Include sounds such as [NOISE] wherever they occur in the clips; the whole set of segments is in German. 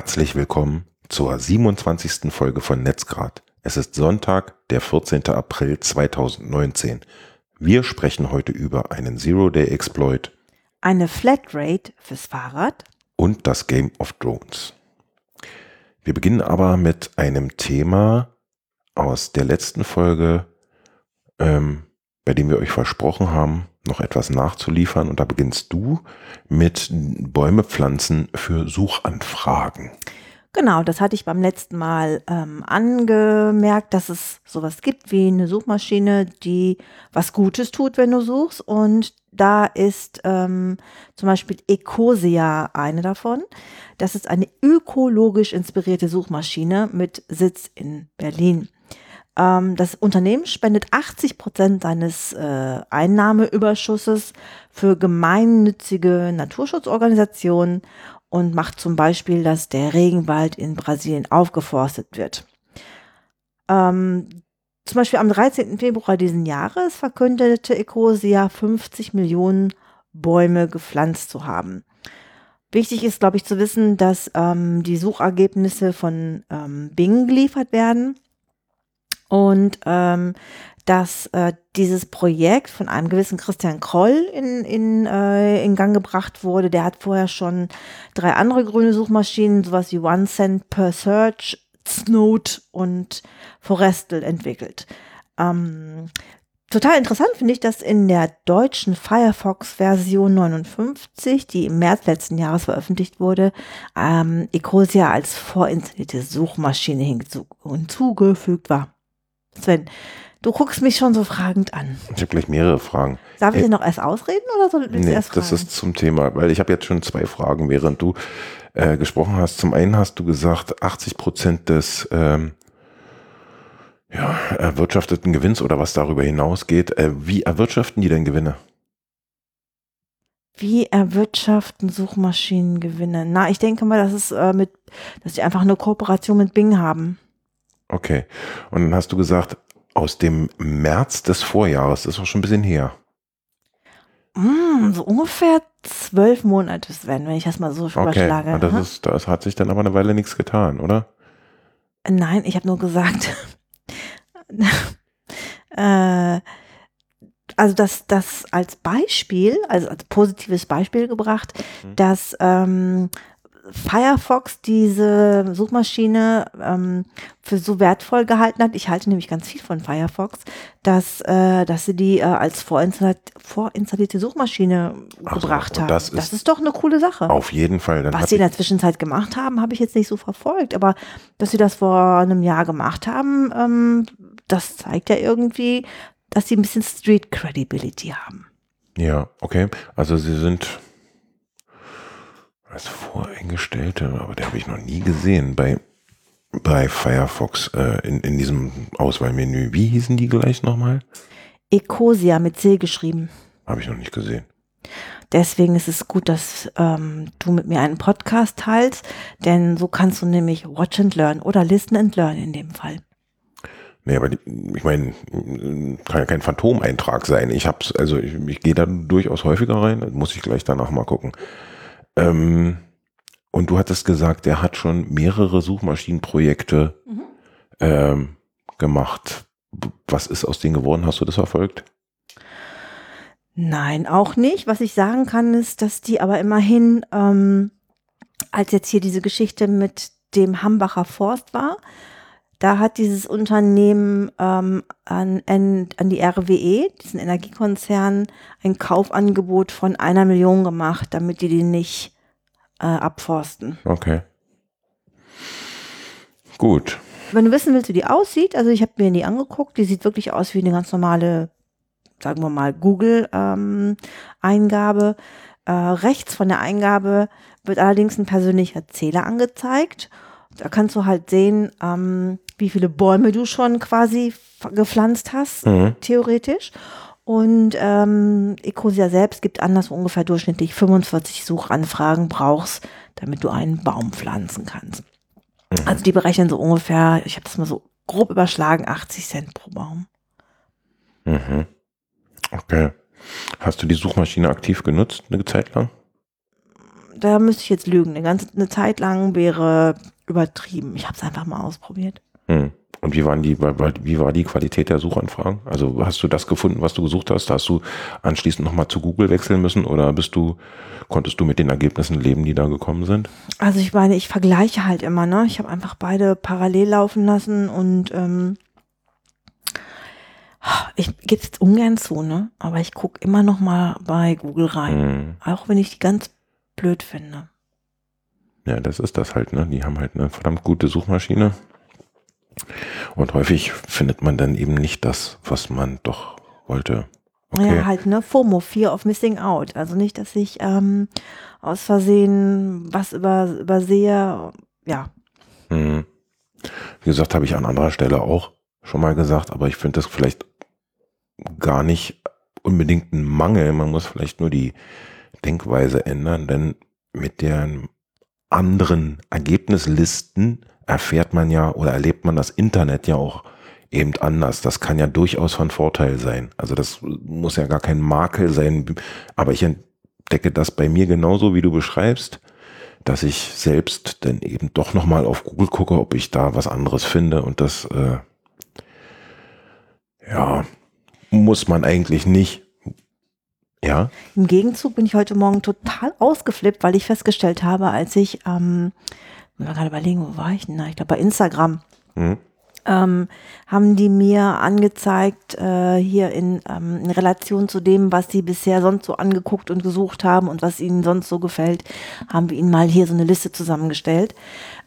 Herzlich willkommen zur 27. Folge von Netzgrad. Es ist Sonntag, der 14. April 2019. Wir sprechen heute über einen Zero-Day-Exploit, eine Flatrate fürs Fahrrad und das Game of Drones. Wir beginnen aber mit einem Thema aus der letzten Folge, ähm, bei dem wir euch versprochen haben, noch etwas nachzuliefern. Und da beginnst du mit Bäume pflanzen für Suchanfragen. Genau, das hatte ich beim letzten Mal ähm, angemerkt, dass es sowas gibt wie eine Suchmaschine, die was Gutes tut, wenn du suchst. Und da ist ähm, zum Beispiel Ecosia eine davon. Das ist eine ökologisch inspirierte Suchmaschine mit Sitz in Berlin. Ähm, das Unternehmen spendet 80 Prozent seines äh, Einnahmeüberschusses für gemeinnützige Naturschutzorganisationen und macht zum Beispiel, dass der Regenwald in Brasilien aufgeforstet wird. Ähm, zum Beispiel am 13. Februar diesen Jahres verkündete Ecosia 50 Millionen Bäume gepflanzt zu haben. Wichtig ist, glaube ich, zu wissen, dass ähm, die Suchergebnisse von ähm, Bing geliefert werden und ähm, dass äh, dieses Projekt von einem gewissen Christian Kroll in, in, äh, in Gang gebracht wurde. Der hat vorher schon drei andere grüne Suchmaschinen, sowas wie One Cent per Search, Snowed und Forestal entwickelt. Ähm, total interessant finde ich, dass in der deutschen Firefox-Version 59, die im März letzten Jahres veröffentlicht wurde, ähm, Ecosia als vorinstallierte Suchmaschine hinzugefügt war. Sven, du guckst mich schon so fragend an. Ich habe gleich mehrere Fragen. Darf ich dir noch erst ausreden oder soll ich nee, erst fragen? Das ist zum Thema, weil ich habe jetzt schon zwei Fragen, während du äh, gesprochen hast. Zum einen hast du gesagt, 80 Prozent des ähm, ja, erwirtschafteten Gewinns oder was darüber hinausgeht. Äh, wie erwirtschaften die denn Gewinne? Wie erwirtschaften Suchmaschinen Gewinne? Na, ich denke mal, das ist äh, mit, dass sie einfach eine Kooperation mit Bing haben. Okay. Und dann hast du gesagt, aus dem März des Vorjahres, das ist auch schon ein bisschen her. Mm, so ungefähr zwölf Monate, Sven, wenn ich das mal so okay. überschlage. Das, ne? ist, das hat sich dann aber eine Weile nichts getan, oder? Nein, ich habe nur gesagt, [LAUGHS] äh, also das, das als Beispiel, also als positives Beispiel gebracht, mhm. dass ähm, Firefox diese Suchmaschine ähm, für so wertvoll gehalten hat, ich halte nämlich ganz viel von Firefox, dass, äh, dass sie die äh, als vorinstallierte, vorinstallierte Suchmaschine Ach gebracht so, haben. Das ist, das ist doch eine coole Sache. Auf jeden Fall. Dann Was sie in der Zwischenzeit gemacht haben, habe ich jetzt nicht so verfolgt, aber dass sie das vor einem Jahr gemacht haben, ähm, das zeigt ja irgendwie, dass sie ein bisschen Street Credibility haben. Ja, okay. Also sie sind als Voreingestellte, aber der habe ich noch nie gesehen bei, bei Firefox äh, in, in diesem Auswahlmenü. Wie hießen die gleich nochmal? Ecosia mit C geschrieben. Habe ich noch nicht gesehen. Deswegen ist es gut, dass ähm, du mit mir einen Podcast teilst, denn so kannst du nämlich Watch and Learn oder Listen and Learn in dem Fall. Nee, aber die, ich meine, kann ja kein Phantomeintrag sein. Ich hab's, also ich, ich gehe da durchaus häufiger rein, muss ich gleich danach mal gucken. Ähm, und du hattest gesagt, er hat schon mehrere Suchmaschinenprojekte mhm. ähm, gemacht. Was ist aus denen geworden? Hast du das verfolgt? Nein, auch nicht. Was ich sagen kann, ist, dass die aber immerhin, ähm, als jetzt hier diese Geschichte mit dem Hambacher Forst war, da hat dieses Unternehmen ähm, an, an, die RWE, diesen Energiekonzern, ein Kaufangebot von einer Million gemacht, damit die den nicht äh, abforsten. Okay. Gut. Wenn du wissen willst, wie die aussieht, also ich habe mir die angeguckt, die sieht wirklich aus wie eine ganz normale, sagen wir mal, Google-Eingabe. Ähm, äh, rechts von der Eingabe wird allerdings ein persönlicher Zähler angezeigt. Da kannst du halt sehen, ähm, wie viele Bäume du schon quasi gepflanzt hast, mhm. theoretisch. Und ähm, Ecosia selbst gibt an, dass du ungefähr durchschnittlich 45 Suchanfragen brauchst, damit du einen Baum pflanzen kannst. Mhm. Also die berechnen so ungefähr, ich habe das mal so grob überschlagen, 80 Cent pro Baum. Mhm. Okay. Hast du die Suchmaschine aktiv genutzt, eine Zeit lang? da müsste ich jetzt lügen. Eine ganze eine Zeit lang wäre übertrieben. Ich habe es einfach mal ausprobiert. Hm. Und wie waren die, wie war die Qualität der Suchanfragen? Also hast du das gefunden, was du gesucht hast? Hast du anschließend nochmal zu Google wechseln müssen oder bist du, konntest du mit den Ergebnissen leben, die da gekommen sind? Also ich meine, ich vergleiche halt immer, ne? Ich habe einfach beide parallel laufen lassen und ähm, ich gebe es ungern zu, ne? Aber ich gucke immer noch mal bei Google rein. Hm. Auch wenn ich die ganz blöd finde. Ja, das ist das halt, ne? Die haben halt eine verdammt gute Suchmaschine. Und häufig findet man dann eben nicht das, was man doch wollte. Okay. Ja, halt, ne? FOMO, Fear of Missing Out. Also nicht, dass ich ähm, aus Versehen was über, übersehe. Ja. Hm. Wie gesagt, habe ich an anderer Stelle auch schon mal gesagt, aber ich finde das vielleicht gar nicht unbedingt ein Mangel. Man muss vielleicht nur die Denkweise ändern, denn mit den anderen Ergebnislisten erfährt man ja oder erlebt man das Internet ja auch eben anders. Das kann ja durchaus von Vorteil sein. Also das muss ja gar kein Makel sein. Aber ich entdecke das bei mir genauso, wie du beschreibst, dass ich selbst dann eben doch nochmal auf Google gucke, ob ich da was anderes finde. Und das, äh, ja, muss man eigentlich nicht. Ja. Im Gegenzug bin ich heute Morgen total ausgeflippt, weil ich festgestellt habe, als ich, ähm, ich mal gerade überlegen, wo war ich denn? Ich glaube bei Instagram. Mhm. Ähm, haben die mir angezeigt, äh, hier in, ähm, in Relation zu dem, was sie bisher sonst so angeguckt und gesucht haben und was ihnen sonst so gefällt, haben wir ihnen mal hier so eine Liste zusammengestellt.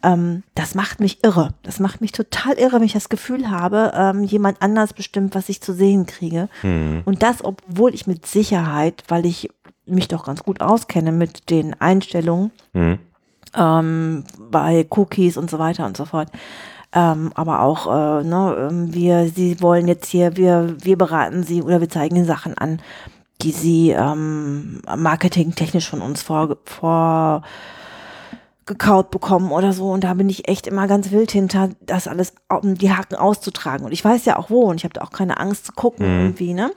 Ähm, das macht mich irre. Das macht mich total irre, wenn ich das Gefühl habe, ähm, jemand anders bestimmt, was ich zu sehen kriege. Mhm. Und das, obwohl ich mit Sicherheit, weil ich mich doch ganz gut auskenne mit den Einstellungen Mhm. Ähm, bei Cookies und so weiter und so fort. Ähm, aber auch, äh, ne, ähm, wir, sie wollen jetzt hier, wir, wir beraten sie oder wir zeigen ihnen Sachen an, die sie ähm, marketingtechnisch von uns vor, vor gekaut bekommen oder so. Und da bin ich echt immer ganz wild hinter, das alles, um die Haken auszutragen. Und ich weiß ja auch wo und ich habe da auch keine Angst zu gucken Mhm. irgendwie, ne?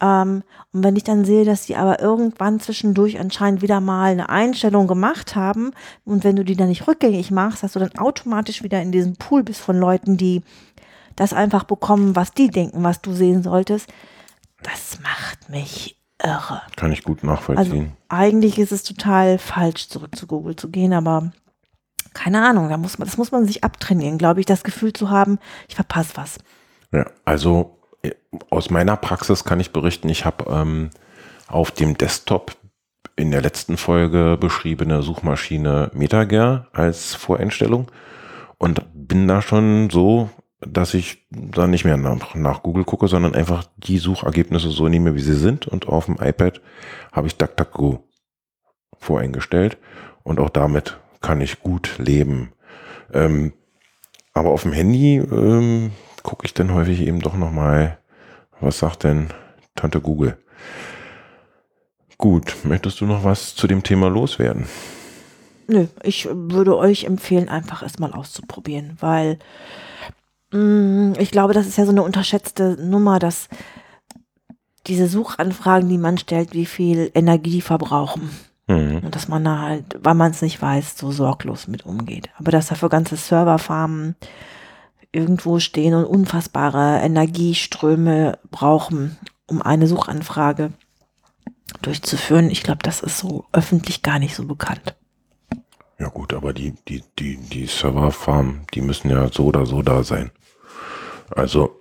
Ähm, und wenn ich dann sehe, dass die aber irgendwann zwischendurch anscheinend wieder mal eine Einstellung gemacht haben und wenn du die dann nicht rückgängig machst, dass du dann automatisch wieder in diesem Pool bist von Leuten, die das einfach bekommen, was die denken, was du sehen solltest, das macht mich irre. Kann ich gut Also nachvollziehen. eigentlich ist es total falsch, zurück zu Google zu gehen, aber keine Ahnung, da muss man, das muss man sich abtrainieren, glaube ich, das Gefühl zu haben, ich verpasse was. Ja, also aus meiner Praxis kann ich berichten, ich habe ähm, auf dem Desktop in der letzten Folge beschriebene Suchmaschine MetaGer als Voreinstellung und bin da schon so, dass ich da nicht mehr nach, nach Google gucke, sondern einfach die Suchergebnisse so nehme, wie sie sind und auf dem iPad habe ich DuckDuckGo voreingestellt und auch damit kann ich gut leben. Ähm, aber auf dem Handy ähm, gucke ich dann häufig eben doch nochmal, was sagt denn Tante Google? Gut, möchtest du noch was zu dem Thema loswerden? Nö, ich würde euch empfehlen, einfach es mal auszuprobieren, weil mh, ich glaube, das ist ja so eine unterschätzte Nummer, dass diese Suchanfragen, die man stellt, wie viel Energie die verbrauchen. Hm. Und dass man da halt, weil man es nicht weiß, so sorglos mit umgeht. Aber dass dafür ganze Serverfarmen irgendwo stehen und unfassbare Energieströme brauchen, um eine Suchanfrage durchzuführen, ich glaube, das ist so öffentlich gar nicht so bekannt. Ja gut, aber die, die, die, die Serverfarmen, die müssen ja so oder so da sein. Also,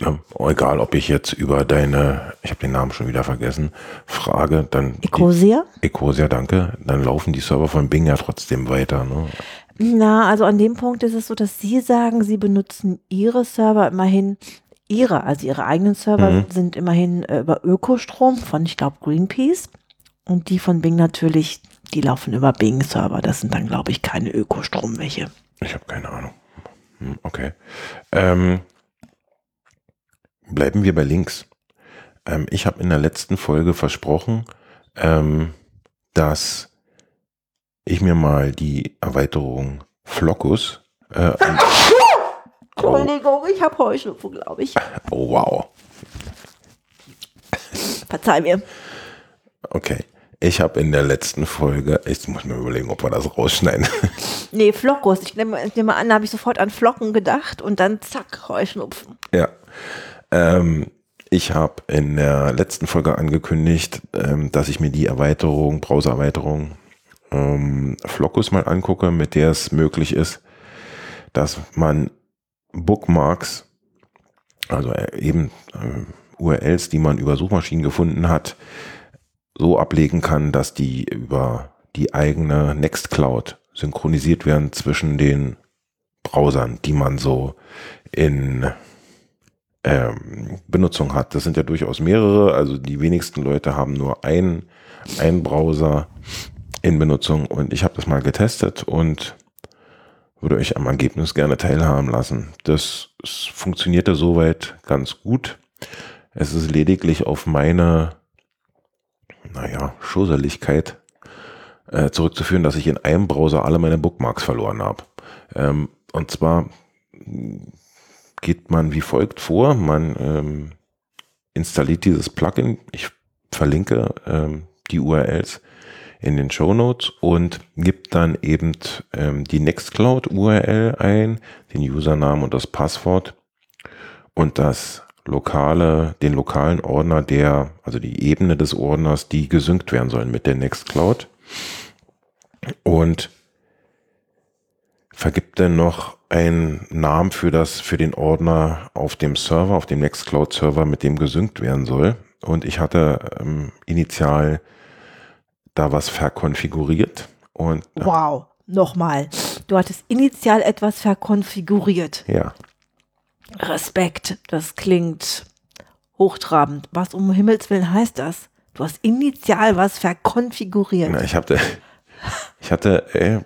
ja, egal ob ich jetzt über deine, ich habe den Namen schon wieder vergessen, frage, dann die- Ecosia? Ecosia, danke, dann laufen die Server von Bing ja trotzdem weiter. Ne? Na, also an dem Punkt ist es so, dass Sie sagen, Sie benutzen Ihre Server immerhin, Ihre, also Ihre eigenen Server Mhm. sind immerhin äh, über Ökostrom von, ich glaube, Greenpeace. Und die von Bing natürlich, die laufen über Bing-Server. Das sind dann, glaube ich, keine Ökostrom welche. Ich habe keine Ahnung. Hm, Okay. Ähm, bleiben wir bei Links. Ähm, ich habe in der letzten Folge versprochen, ähm, dass ich mir mal die Erweiterung Flockus. Äh, oh, [LAUGHS] Entschuldigung, ich habe Heuschnupfen, glaube ich. oh wow. Verzeih mir. Okay. Ich habe in der letzten Folge, ich muss mir überlegen, ob wir das rausschneiden. [LAUGHS] Nee, Flockos. Ich nehme, ich nehme an, da habe ich sofort an Flocken gedacht und dann zack, Heuschnupfen. Ja. Ähm, ich habe in der letzten Folge angekündigt, ähm, dass ich mir die Erweiterung, Browser-Erweiterung ähm, Flockus mal angucke, mit der es möglich ist, dass man Bookmarks, also äh, eben äh, URLs, die man über Suchmaschinen gefunden hat, so ablegen kann, dass die über die eigene Nextcloud synchronisiert werden zwischen den Browsern, die man so in ähm, Benutzung hat. Das sind ja durchaus mehrere, also die wenigsten Leute haben nur einen, einen Browser in Benutzung und ich habe das mal getestet und würde euch am Ergebnis gerne teilhaben lassen. Das funktionierte soweit ganz gut. Es ist lediglich auf meine, naja, Schusseligkeit äh, zurückzuführen, dass ich in einem Browser alle meine Bookmarks verloren habe. Ähm, und zwar geht man wie folgt vor. Man ähm, installiert dieses Plugin. Ich verlinke ähm, die URLs in den Show Notes und gibt dann eben ähm, die Nextcloud URL ein, den Usernamen und das Passwort und das lokale, den lokalen Ordner, der, also die Ebene des Ordners, die gesynkt werden sollen mit der Nextcloud. Und vergibt dann noch einen Namen für das, für den Ordner auf dem Server, auf dem Nextcloud Server, mit dem gesynkt werden soll. Und ich hatte ähm, initial da was verkonfiguriert und Wow, nochmal. Du hattest initial etwas verkonfiguriert. ja, Respekt, das klingt hochtrabend. Was um Himmels Willen heißt das? Du hast initial was verkonfiguriert. Na, ich hatte, ich hatte äh,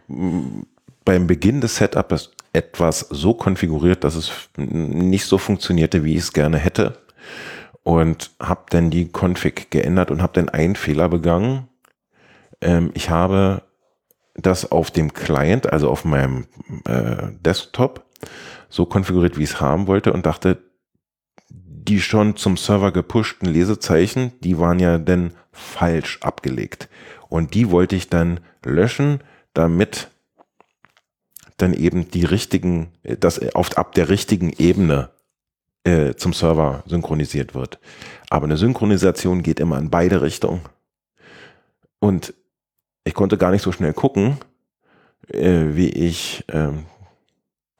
beim Beginn des Setups etwas so konfiguriert, dass es nicht so funktionierte, wie ich es gerne hätte. Und habe dann die Config geändert und habe dann einen Fehler begangen. Ähm, ich habe das auf dem Client, also auf meinem äh, Desktop, so konfiguriert, wie ich es haben wollte und dachte, die schon zum Server gepushten Lesezeichen, die waren ja dann falsch abgelegt. Und die wollte ich dann löschen, damit dann eben die richtigen, das auf, ab der richtigen Ebene äh, zum Server synchronisiert wird. Aber eine Synchronisation geht immer in beide Richtungen. Und ich konnte gar nicht so schnell gucken, äh, wie ich ähm,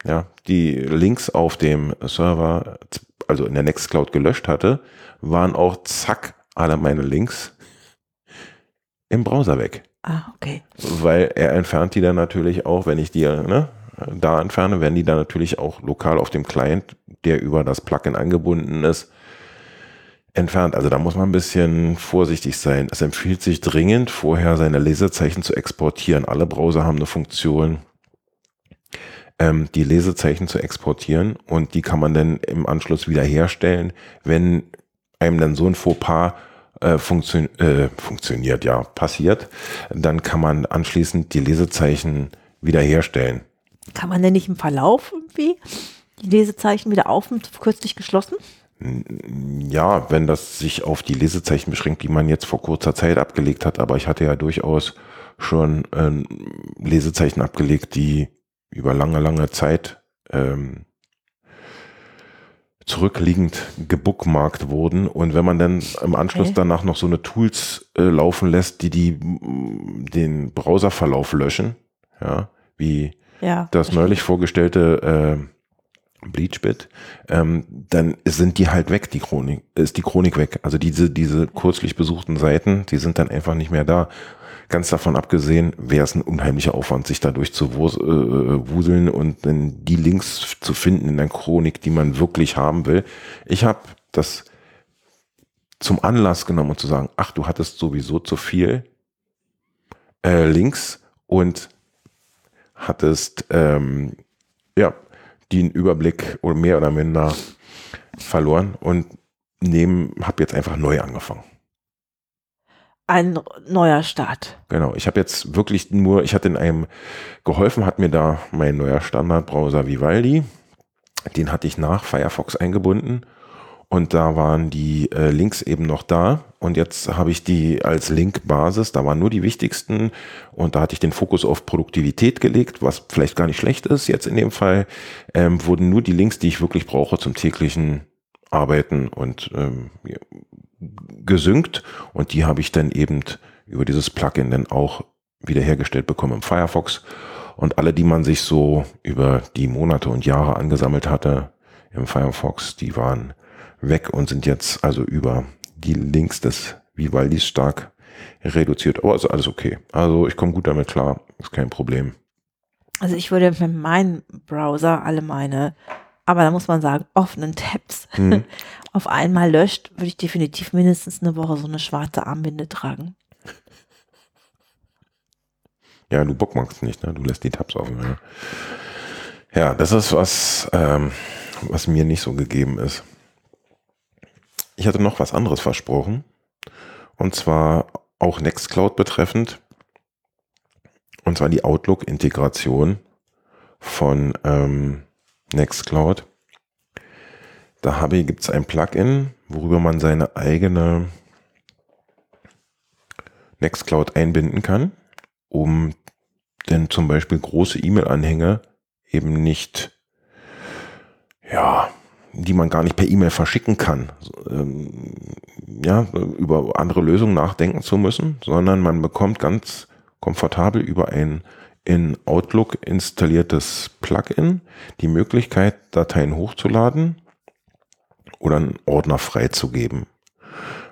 ja, die Links auf dem Server, also in der Nextcloud gelöscht hatte, waren auch zack alle meine Links im Browser weg. Ah, okay. Weil er entfernt die dann natürlich auch, wenn ich die ne, da entferne, werden die dann natürlich auch lokal auf dem Client, der über das Plugin angebunden ist, entfernt. Also da muss man ein bisschen vorsichtig sein. Es empfiehlt sich dringend, vorher seine Lesezeichen zu exportieren. Alle Browser haben eine Funktion, ähm, die Lesezeichen zu exportieren und die kann man dann im Anschluss wieder herstellen, wenn einem dann so ein Fauxpas äh, funktio äh, funktioniert, ja, passiert, dann kann man anschließend die Lesezeichen wiederherstellen. Kann man denn nicht im Verlauf irgendwie die Lesezeichen wieder auf und kürzlich geschlossen? Ja, wenn das sich auf die Lesezeichen beschränkt, die man jetzt vor kurzer Zeit abgelegt hat, aber ich hatte ja durchaus schon ähm, Lesezeichen abgelegt, die über lange, lange Zeit ähm, zurückliegend gebookmarkt wurden. Und wenn man dann im Anschluss Okay. danach noch so eine Tools äh, laufen lässt, die, die den Browserverlauf löschen, ja, wie Ja. das neulich vorgestellte äh, Bleachbit, ähm, dann sind die halt weg, die Chronik, ist die Chronik weg. Also diese, diese kürzlich besuchten Seiten, die sind dann einfach nicht mehr da. Ganz davon abgesehen, wäre es ein unheimlicher Aufwand, sich dadurch zu wus- äh, wuseln und dann die Links zu finden in der Chronik, die man wirklich haben will. Ich habe das zum Anlass genommen und zu sagen, ach, du hattest sowieso zu viel äh, Links und hattest ähm, ja den Überblick oder mehr oder minder verloren und nehmen, habe jetzt einfach neu angefangen. Ein neuer Start. Genau, ich habe jetzt wirklich nur, ich hatte in einem geholfen, hat mir da mein neuer Standardbrowser Vivaldi, den hatte ich nach Firefox eingebunden und da waren die äh, Links eben noch da. Und jetzt habe ich die als Linkbasis, da waren nur die wichtigsten. Und da hatte ich den Fokus auf Produktivität gelegt, was vielleicht gar nicht schlecht ist. Jetzt in dem Fall ähm, wurden nur die Links, die ich wirklich brauche zum täglichen Arbeiten und ähm, gesynkt. Und die habe ich dann eben über dieses Plugin dann auch wiederhergestellt bekommen im Firefox. Und alle, die man sich so über die Monate und Jahre angesammelt hatte im Firefox, die waren weg und sind jetzt also über die Links des Vivaldis stark reduziert. Aber ist alles okay. Also ich komme gut damit klar, ist kein Problem. Also ich würde mit meinem Browser alle meine, aber da muss man sagen, offenen Tabs mhm. [LAUGHS] auf einmal löscht, würde ich definitiv mindestens eine Woche so eine schwarze Armbinde tragen. Ja, du bockmachst nicht, ne? Du lässt die Tabs offen. Ja, ja das ist was, ähm, was mir nicht so gegeben ist. Ich hatte noch was anderes versprochen. Und zwar auch Nextcloud betreffend. Und zwar die Outlook-Integration von ähm, Nextcloud. Da gibt es ein Plugin, worüber man seine eigene Nextcloud einbinden kann, um denn zum Beispiel große E-Mail-Anhänge eben nicht ja, die man gar nicht per E-Mail verschicken kann, ähm, ja, über andere Lösungen nachdenken zu müssen, sondern man bekommt ganz komfortabel über ein in Outlook installiertes Plugin die Möglichkeit, Dateien hochzuladen oder einen Ordner freizugeben.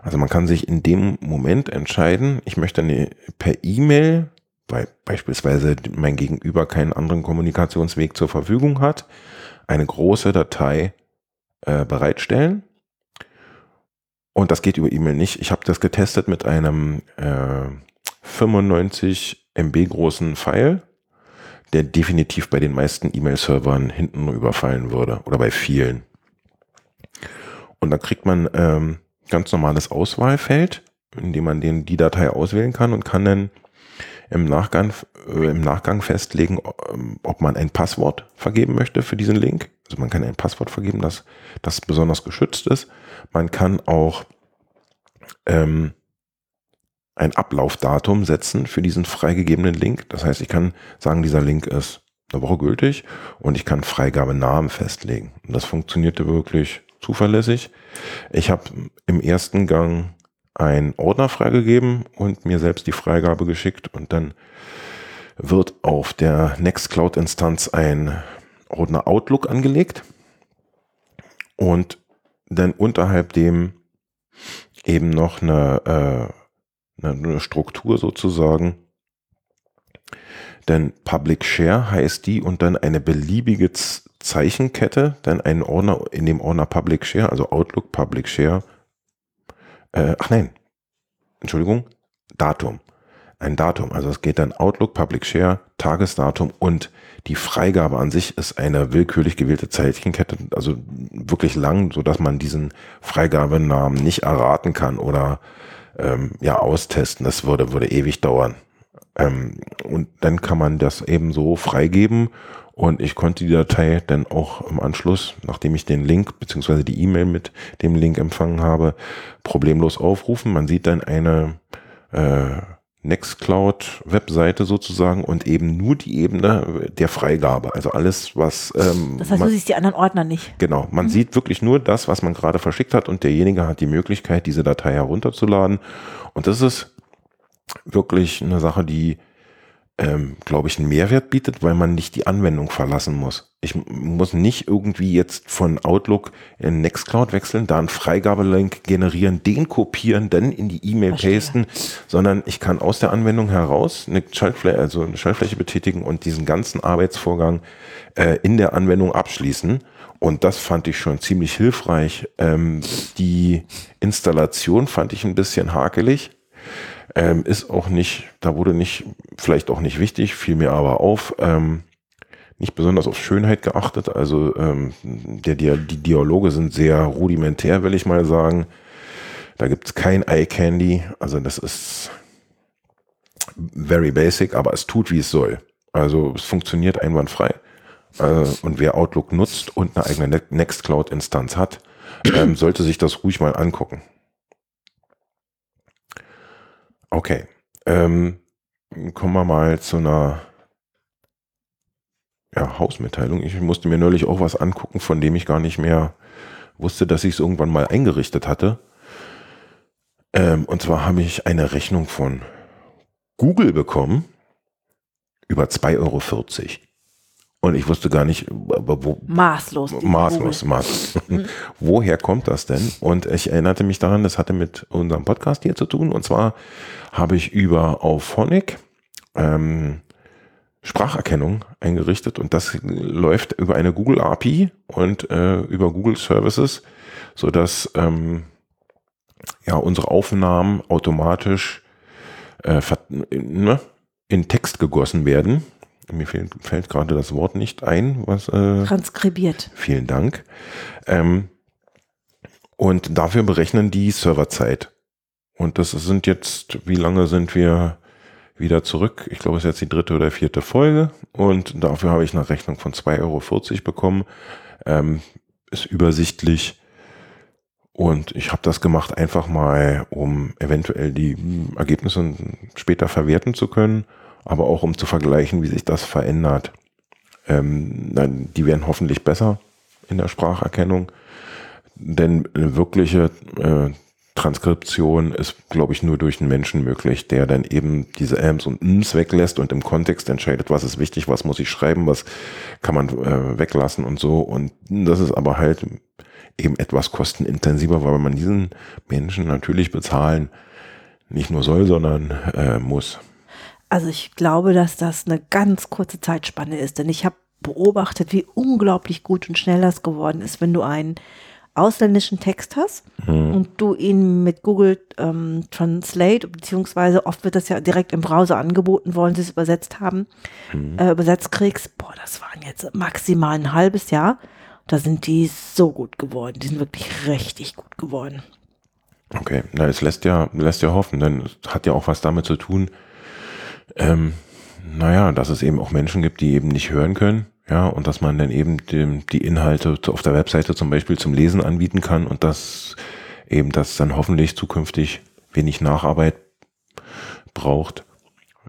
Also man kann sich in dem Moment entscheiden, ich möchte eine per E-Mail, weil beispielsweise mein Gegenüber keinen anderen Kommunikationsweg zur Verfügung hat, eine große Datei äh, bereitstellen. Und das geht über E-Mail nicht. Ich habe das getestet mit einem äh, 95 MB großen File, der definitiv bei den meisten E-Mail-Servern hinten überfallen würde oder bei vielen. Und da kriegt man ähm, ganz normales Auswahlfeld, in dem man den, die Datei auswählen kann und kann dann im Nachgang, äh, im Nachgang festlegen, ähm, ob man ein Passwort vergeben möchte für diesen Link. Also man kann ein Passwort vergeben, das, das besonders geschützt ist. Man kann auch ähm, ein Ablaufdatum setzen für diesen freigegebenen Link. Das heißt, ich kann sagen, dieser Link ist eine Woche gültig und ich kann Freigabenamen festlegen. Und das funktionierte wirklich zuverlässig. Ich habe im ersten Gang einen Ordner freigegeben und mir selbst die Freigabe geschickt und dann wird auf der Nextcloud-Instanz ein Ordner Outlook angelegt und dann unterhalb dem eben noch eine, äh, eine Struktur sozusagen. Denn Public Share heißt die und dann eine beliebige Zeichenkette, dann ein Ordner in dem Ordner Public Share, also Outlook Public Share äh, ach nein, Entschuldigung, Datum. Ein Datum. Also es geht dann Outlook, Public Share, Tagesdatum und die Freigabe an sich ist eine willkürlich gewählte Zeichenkette, also wirklich lang, so dass man diesen Freigabenamen nicht erraten kann oder ähm, ja austesten. Das würde, würde ewig dauern. Ähm, und dann kann man das eben so freigeben und ich konnte die Datei dann auch im Anschluss, nachdem ich den Link beziehungsweise die E-Mail mit dem Link empfangen habe, problemlos aufrufen. Man sieht dann eine äh, Nextcloud-Webseite sozusagen und eben nur die Ebene der Freigabe. Also alles, was. Ähm, das heißt, man, du siehst die anderen Ordner nicht. Genau, man mhm. sieht wirklich nur das, was man gerade verschickt hat und derjenige hat die Möglichkeit, diese Datei herunterzuladen. Und das ist wirklich eine Sache, die ähm, glaube ich, einen Mehrwert bietet, weil man nicht die Anwendung verlassen muss. Ich muss nicht irgendwie jetzt von Outlook in Nextcloud wechseln, da einen Freigabelink generieren, den kopieren, dann in die E-Mail pasten, sondern ich kann aus der Anwendung heraus eine Schaltfläche, also eine Schaltfläche betätigen und diesen ganzen Arbeitsvorgang äh, in der Anwendung abschließen. Und das fand ich schon ziemlich hilfreich. Ähm, die Installation fand ich ein bisschen hakelig. Ähm, ist auch nicht, da wurde nicht, vielleicht auch nicht wichtig, fiel mir aber auf, ähm, nicht besonders auf Schönheit geachtet. Also ähm, der, der, die Dialoge sind sehr rudimentär, will ich mal sagen. Da gibt es kein Eye Candy. Also das ist very basic, aber es tut, wie es soll. Also es funktioniert einwandfrei. Äh, und wer Outlook nutzt und eine eigene Nextcloud-Instanz hat, ähm, sollte sich das ruhig mal angucken. Okay. Ähm, kommen wir mal zu einer ja, Hausmitteilung. Ich musste mir neulich auch was angucken, von dem ich gar nicht mehr wusste, dass ich es irgendwann mal eingerichtet hatte. Ähm, und zwar habe ich eine Rechnung von Google bekommen über 2,40 Euro. Und ich wusste gar nicht, wo, maßlos. Maßlos, maßlos. [LAUGHS] Woher kommt das denn? Und ich erinnerte mich daran, das hatte mit unserem Podcast hier zu tun. Und zwar habe ich über Auphonic ähm, Spracherkennung eingerichtet und das läuft über eine Google API und äh, über Google Services, so dass ähm, ja unsere Aufnahmen automatisch äh, ne, in Text gegossen werden. Mir fehlt, fällt gerade das Wort nicht ein, was äh, transkribiert. Vielen Dank. Ähm, und dafür berechnen die Serverzeit. Und das sind jetzt, wie lange sind wir wieder zurück. Ich glaube, es ist jetzt die dritte oder vierte Folge und dafür habe ich eine Rechnung von 2,40 Euro bekommen. Ähm, ist übersichtlich und ich habe das gemacht einfach mal, um eventuell die Ergebnisse später verwerten zu können, aber auch um zu vergleichen, wie sich das verändert. Ähm, die werden hoffentlich besser in der Spracherkennung, denn wirkliche äh, Transkription ist, glaube ich, nur durch einen Menschen möglich, der dann eben diese Ams und Ms weglässt und im Kontext entscheidet, was ist wichtig, was muss ich schreiben, was kann man äh, weglassen und so. Und das ist aber halt eben etwas kostenintensiver, weil man diesen Menschen natürlich bezahlen nicht nur soll, sondern äh, muss. Also ich glaube, dass das eine ganz kurze Zeitspanne ist, denn ich habe beobachtet, wie unglaublich gut und schnell das geworden ist, wenn du einen ausländischen Text hast mhm. und du ihn mit Google ähm, Translate, beziehungsweise oft wird das ja direkt im Browser angeboten, wollen sie es übersetzt haben, mhm. äh, übersetzt kriegst, boah, das waren jetzt maximal ein halbes Jahr. Da sind die so gut geworden. Die sind wirklich richtig gut geworden. Okay, na, es lässt ja, lässt ja hoffen, denn es hat ja auch was damit zu tun, ähm, naja, dass es eben auch Menschen gibt, die eben nicht hören können ja, und dass man dann eben die, die Inhalte auf der Webseite zum Beispiel zum Lesen anbieten kann und dass eben das dann hoffentlich zukünftig wenig Nacharbeit braucht.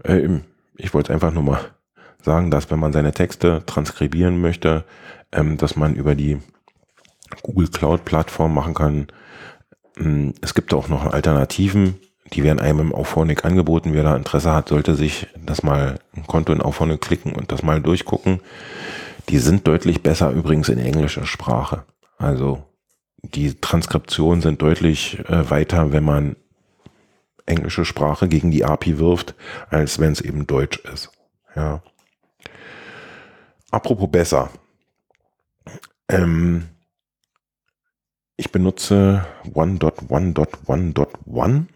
Äh, ich wollte einfach nur mal sagen, dass wenn man seine Texte transkribieren möchte, ähm, dass man über die Google Cloud Plattform machen kann. Ähm, es gibt auch noch Alternativen, die werden einem im Auphonic angeboten. Wer da Interesse hat, sollte sich das mal ein Konto in Auphonic klicken und das mal durchgucken. Die sind deutlich besser übrigens in englischer Sprache. Also die Transkriptionen sind deutlich äh, weiter, wenn man englische Sprache gegen die API wirft, als wenn es eben Deutsch ist. Ja. Apropos besser. Ähm, ich benutze 1.1.1.1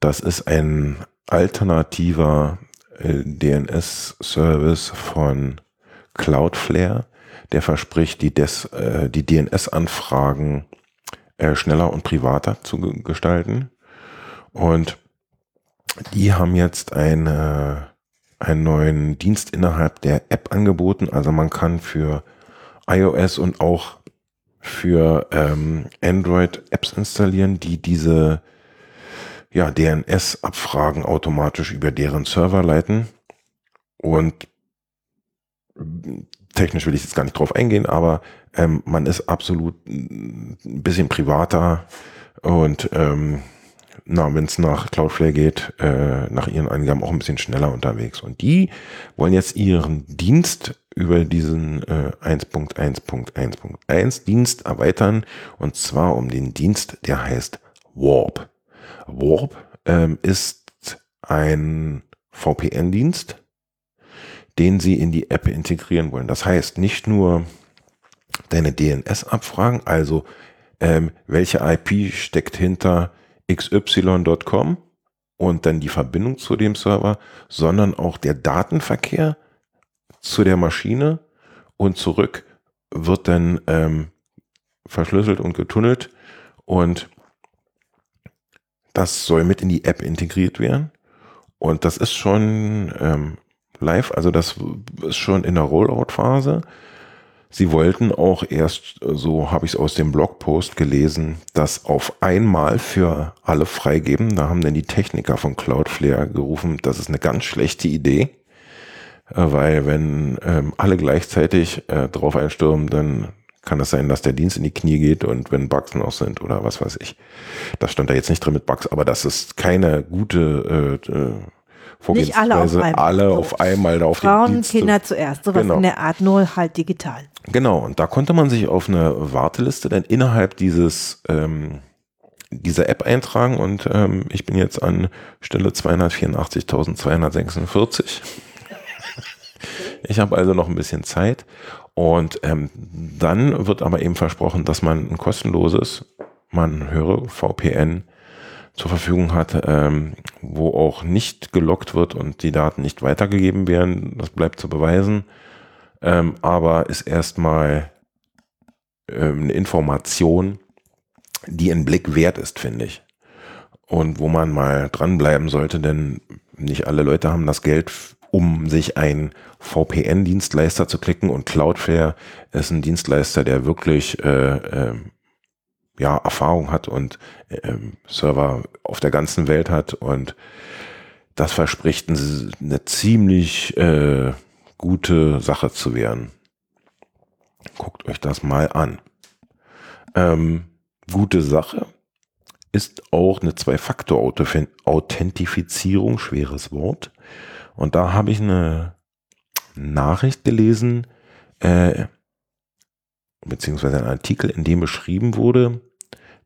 das ist ein alternativer äh, DNS-Service von Cloudflare, der verspricht, die, äh, die DNS-Anfragen äh, schneller und privater zu gestalten. Und die haben jetzt eine, einen neuen Dienst innerhalb der App angeboten. Also man kann für iOS und auch für ähm, Android Apps installieren, die diese ja, DNS-Abfragen automatisch über deren Server leiten. Und technisch will ich jetzt gar nicht drauf eingehen, aber ähm, man ist absolut ein bisschen privater und ähm, na, wenn es nach Cloudflare geht, äh, nach ihren Angaben auch ein bisschen schneller unterwegs. Und die wollen jetzt ihren Dienst über diesen äh, 1.1.1.1 Dienst erweitern und zwar um den Dienst, der heißt Warp. Warp ähm, ist ein VPN-Dienst, den Sie in die App integrieren wollen. Das heißt, nicht nur deine DNS-Abfragen, also ähm, welche IP steckt hinter xy.com und dann die Verbindung zu dem Server, sondern auch der Datenverkehr zu der Maschine und zurück wird dann ähm, verschlüsselt und getunnelt und das soll mit in die App integriert werden. Und das ist schon ähm, live, also das ist schon in der Rollout-Phase. Sie wollten auch erst, so habe ich es aus dem Blogpost gelesen, das auf einmal für alle freigeben. Da haben dann die Techniker von Cloudflare gerufen, das ist eine ganz schlechte Idee, äh, weil wenn ähm, alle gleichzeitig äh, drauf einstürmen, dann kann es sein, dass der Dienst in die Knie geht und wenn Bugs noch sind oder was weiß ich. Das stand da jetzt nicht drin mit Bugs, aber das ist keine gute äh, äh nicht alle auf einmal. Alle auf einmal da auf Frauen, Dienste. Kinder zuerst, sowas genau. in der Art, nur halt digital. Genau, und da konnte man sich auf eine Warteliste dann innerhalb dieses ähm, dieser App eintragen und ähm, ich bin jetzt an Stelle 284.246. ich habe also noch ein bisschen Zeit und ähm, dann wird aber eben versprochen, dass man ein kostenloses, man höre VPN zur Verfügung hat, ähm, wo auch nicht gelockt wird und die Daten nicht weitergegeben werden. Das bleibt zu beweisen. Ähm, aber ist erstmal ähm, eine Information, die ein Blick wert ist, finde ich. Und wo man mal dranbleiben sollte, denn nicht alle Leute haben das Geld, um sich einen VPN-Dienstleister zu klicken und Cloudflare ist ein Dienstleister, der wirklich äh, äh, ja, Erfahrung hat und ähm, Server auf der ganzen Welt hat und das verspricht eine ziemlich äh, gute Sache zu werden. Guckt euch das mal an. Ähm, gute Sache ist auch eine Zwei-Faktor-Authentifizierung, schweres Wort. Und da habe ich eine Nachricht gelesen, äh, beziehungsweise einen Artikel, in dem beschrieben wurde,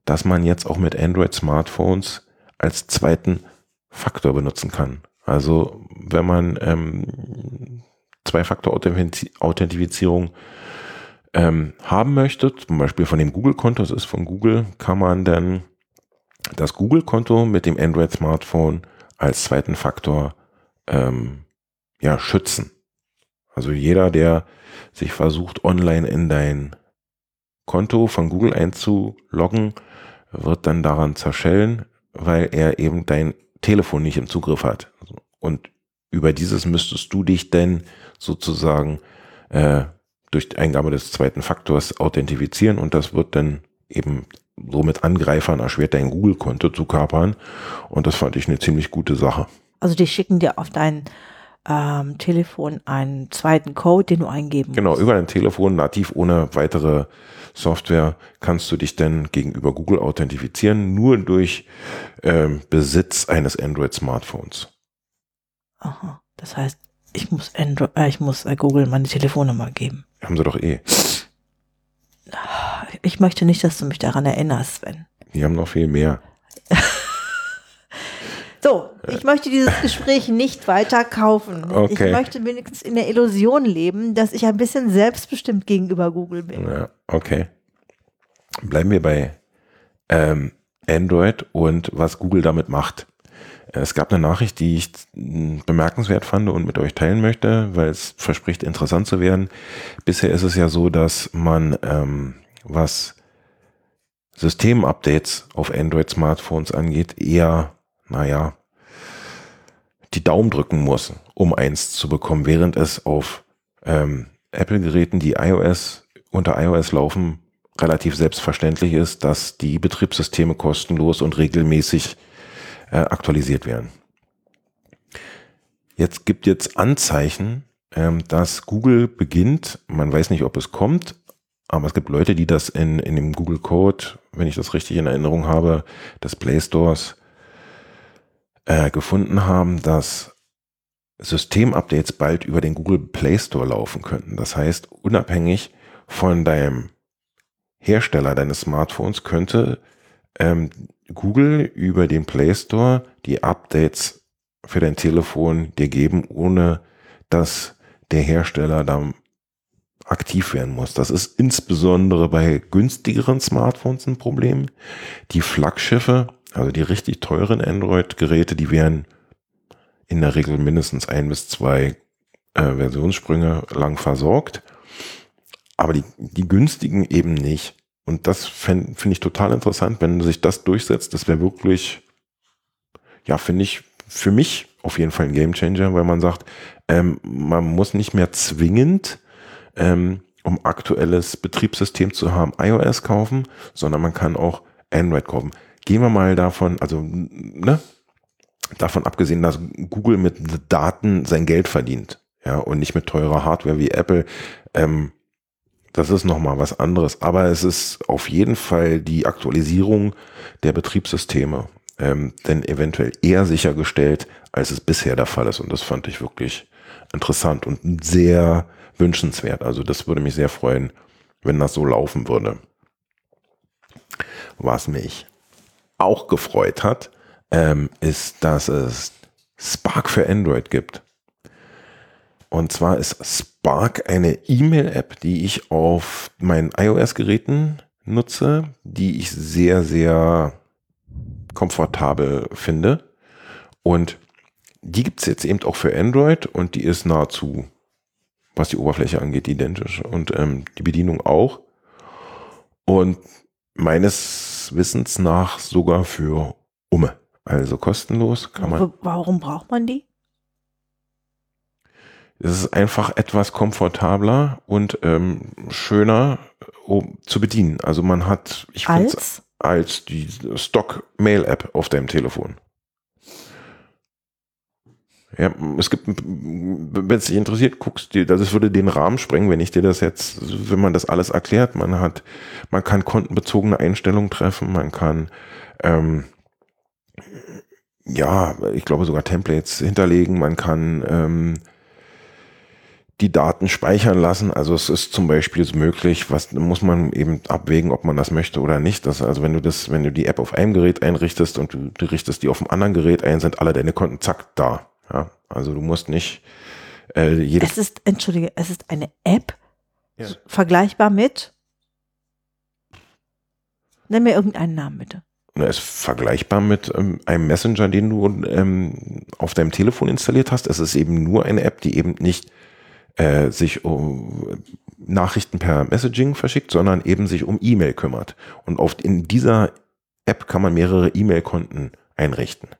dass man jetzt auch mit Android-Smartphones als zweiten Faktor benutzen kann. Also wenn man ähm, Zwei-Faktor-Authentifizierung ähm, haben möchte, zum Beispiel von dem Google-Konto, das ist von Google, kann man dann das Google-Konto mit dem Android-Smartphone als zweiten Faktor ähm, ja, schützen. Also jeder, der sich versucht, online in dein Konto von Google einzuloggen, wird dann daran zerschellen, weil er eben dein Telefon nicht im Zugriff hat. Und über dieses müsstest du dich denn sozusagen äh, durch Eingabe des zweiten Faktors authentifizieren und das wird dann eben somit Angreifern erschwert, dein Google-Konto zu kapern. Und das fand ich eine ziemlich gute Sache. Also die schicken dir auf dein ähm, Telefon einen zweiten Code, den du eingeben genau, musst. Genau, über dein Telefon nativ ohne weitere Software kannst du dich dann gegenüber Google authentifizieren, nur durch ähm, Besitz eines Android-Smartphones. Aha, das heißt, ich muss, Android, äh, ich muss äh, Google meine Telefonnummer geben. Haben sie doch eh. Ich möchte nicht, dass du mich daran erinnerst, Sven. Die haben noch viel mehr. [LAUGHS] So, ich möchte dieses Gespräch nicht weiter kaufen. Okay. Ich möchte wenigstens in der Illusion leben, dass ich ein bisschen selbstbestimmt gegenüber Google bin. Ja, okay. Bleiben wir bei ähm, Android und was Google damit macht. Es gab eine Nachricht, die ich bemerkenswert fand und mit euch teilen möchte, weil es verspricht interessant zu werden. Bisher ist es ja so, dass man ähm, was Systemupdates auf Android-Smartphones angeht, eher naja, die Daumen drücken muss, um eins zu bekommen, während es auf ähm, Apple-Geräten, die iOS unter iOS laufen, relativ selbstverständlich ist, dass die Betriebssysteme kostenlos und regelmäßig äh, aktualisiert werden. Jetzt gibt jetzt Anzeichen, ähm, dass Google beginnt, man weiß nicht, ob es kommt, aber es gibt Leute, die das in, in dem Google Code, wenn ich das richtig in Erinnerung habe, des Play Stores äh, gefunden haben, dass Systemupdates bald über den Google Play Store laufen könnten. Das heißt, unabhängig von deinem Hersteller deines Smartphones könnte ähm, Google über den Play Store die Updates für dein Telefon dir geben, ohne dass der Hersteller da aktiv werden muss. Das ist insbesondere bei günstigeren Smartphones ein Problem. Die Flaggschiffe also die richtig teuren Android-Geräte, die werden in der Regel mindestens ein bis zwei äh, Versionssprünge lang versorgt. Aber die, die günstigen eben nicht. Und das finde find ich total interessant, wenn sich das durchsetzt. Das wäre wirklich, ja, finde ich für mich auf jeden Fall ein Gamechanger, weil man sagt, ähm, man muss nicht mehr zwingend ähm, um aktuelles Betriebssystem zu haben, iOS kaufen, sondern man kann auch Android kaufen. Gehen wir mal davon, also ne, davon abgesehen, dass Google mit Daten sein Geld verdient, ja, und nicht mit teurer Hardware wie Apple. Ähm, das ist nochmal was anderes. Aber es ist auf jeden Fall die Aktualisierung der Betriebssysteme, ähm, denn eventuell eher sichergestellt, als es bisher der Fall ist. Und das fand ich wirklich interessant und sehr wünschenswert. Also das würde mich sehr freuen, wenn das so laufen würde. Was mich auch gefreut hat, ähm, ist, dass es Spark für Android gibt. Und zwar ist Spark eine E-Mail-App, die ich auf meinen iOS-Geräten nutze, die ich sehr, sehr komfortabel finde. Und die gibt es jetzt eben auch für Android und die ist nahezu, was die Oberfläche angeht, identisch und ähm, die Bedienung auch. Und meines Wissens nach sogar für Umme. Also kostenlos kann man. Warum braucht man die? Es ist einfach etwas komfortabler und ähm, schöner um, zu bedienen. Also man hat, ich als? als die Stock Mail App auf deinem Telefon. Ja, es gibt, wenn es dich interessiert, guckst du, das würde den Rahmen sprengen, wenn ich dir das jetzt, wenn man das alles erklärt. Man hat, man kann kontenbezogene Einstellungen treffen, man kann ähm, ja, ich glaube sogar Templates hinterlegen. Man kann ähm, die Daten speichern lassen. Also es ist zum Beispiel möglich, was muss man eben abwägen, ob man das möchte oder nicht. Das, also wenn du das, wenn du die App auf einem Gerät einrichtest und du, du richtest die auf einem anderen Gerät ein, sind alle deine Konten zack da. Ja, also du musst nicht äh, jedes. Es ist, entschuldige, es ist eine App ja. vergleichbar mit. Nenn mir irgendeinen Namen bitte. Er ist vergleichbar mit ähm, einem Messenger, den du ähm, auf deinem Telefon installiert hast. Es ist eben nur eine App, die eben nicht äh, sich um Nachrichten per Messaging verschickt, sondern eben sich um E-Mail kümmert. Und auf, in dieser App kann man mehrere E-Mail-Konten einrichten.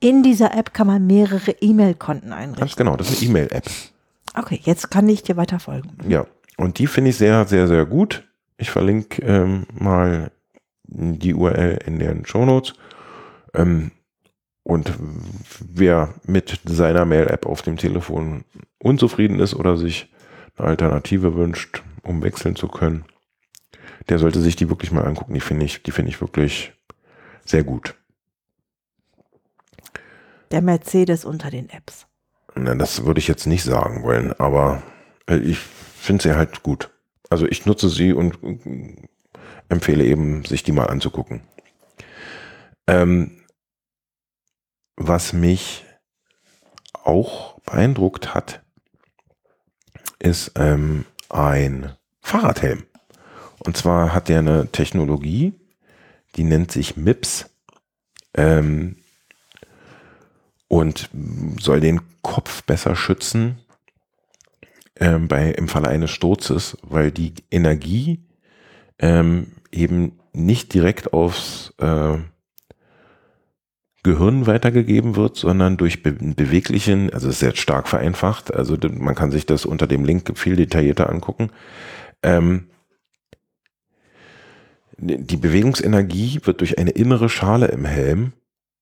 In dieser App kann man mehrere E-Mail-Konten einrichten. Ganz genau, das ist eine E-Mail-App. Okay, jetzt kann ich dir weiter folgen. Ja, und die finde ich sehr, sehr, sehr gut. Ich verlinke ähm, mal die URL in den Show Notes. Ähm, und wer mit seiner Mail-App auf dem Telefon unzufrieden ist oder sich eine Alternative wünscht, um wechseln zu können, der sollte sich die wirklich mal angucken. Die finde ich, die finde ich wirklich sehr gut. Der Mercedes unter den Apps. Na, das würde ich jetzt nicht sagen wollen, aber äh, ich finde sie halt gut. Also ich nutze sie und empfehle eben, sich die mal anzugucken. Ähm, was mich auch beeindruckt hat, ist ähm, ein Fahrradhelm. Und zwar hat der eine Technologie, die nennt sich MIPS ähm, und soll den Kopf besser schützen ähm, bei, im Falle eines Sturzes, weil die Energie ähm, eben nicht direkt aufs äh, Gehirn weitergegeben wird, sondern durch be beweglichen, also sehr stark vereinfacht, also man kann sich das unter dem Link viel detaillierter angucken. Ähm, die Bewegungsenergie wird durch eine innere Schale im Helm,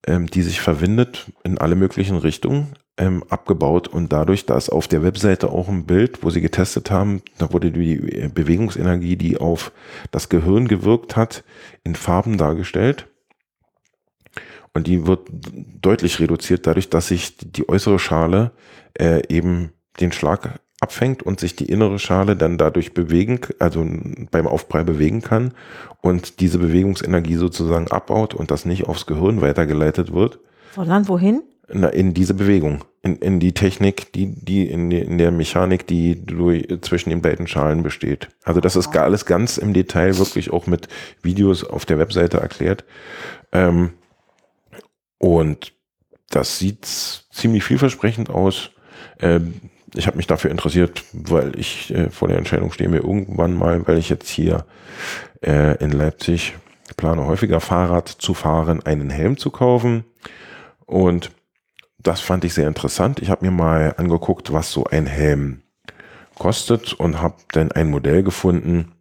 ähm, die sich verwindet in alle möglichen Richtungen, ähm, abgebaut und dadurch, da ist auf der Webseite auch ein Bild, wo sie getestet haben, da wurde die Bewegungsenergie, die auf das Gehirn gewirkt hat, in Farben dargestellt. Und die wird deutlich reduziert dadurch, dass sich die äußere Schale äh, eben den Schlag abfängt und sich die innere Schale dann dadurch bewegen, also beim Aufprall bewegen kann und diese Bewegungsenergie sozusagen abbaut und das nicht aufs Gehirn weitergeleitet wird. Sondern wohin? Na, in diese Bewegung, in, in die Technik, die, die, in, in der Mechanik, die durch, zwischen den beiden Schalen besteht. Also das ist alles ganz im Detail wirklich auch mit Videos auf der Webseite erklärt. Ähm, und das sieht ziemlich vielversprechend aus. Ähm, ich habe mich dafür interessiert, weil ich äh, vor der Entscheidung stehe, mir irgendwann mal, weil ich jetzt hier äh, in Leipzig plane, häufiger Fahrrad zu fahren, einen Helm zu kaufen. Und das fand ich sehr interessant. Ich habe mir mal angeguckt, was so ein Helm kostet und habe dann ein Modell gefunden,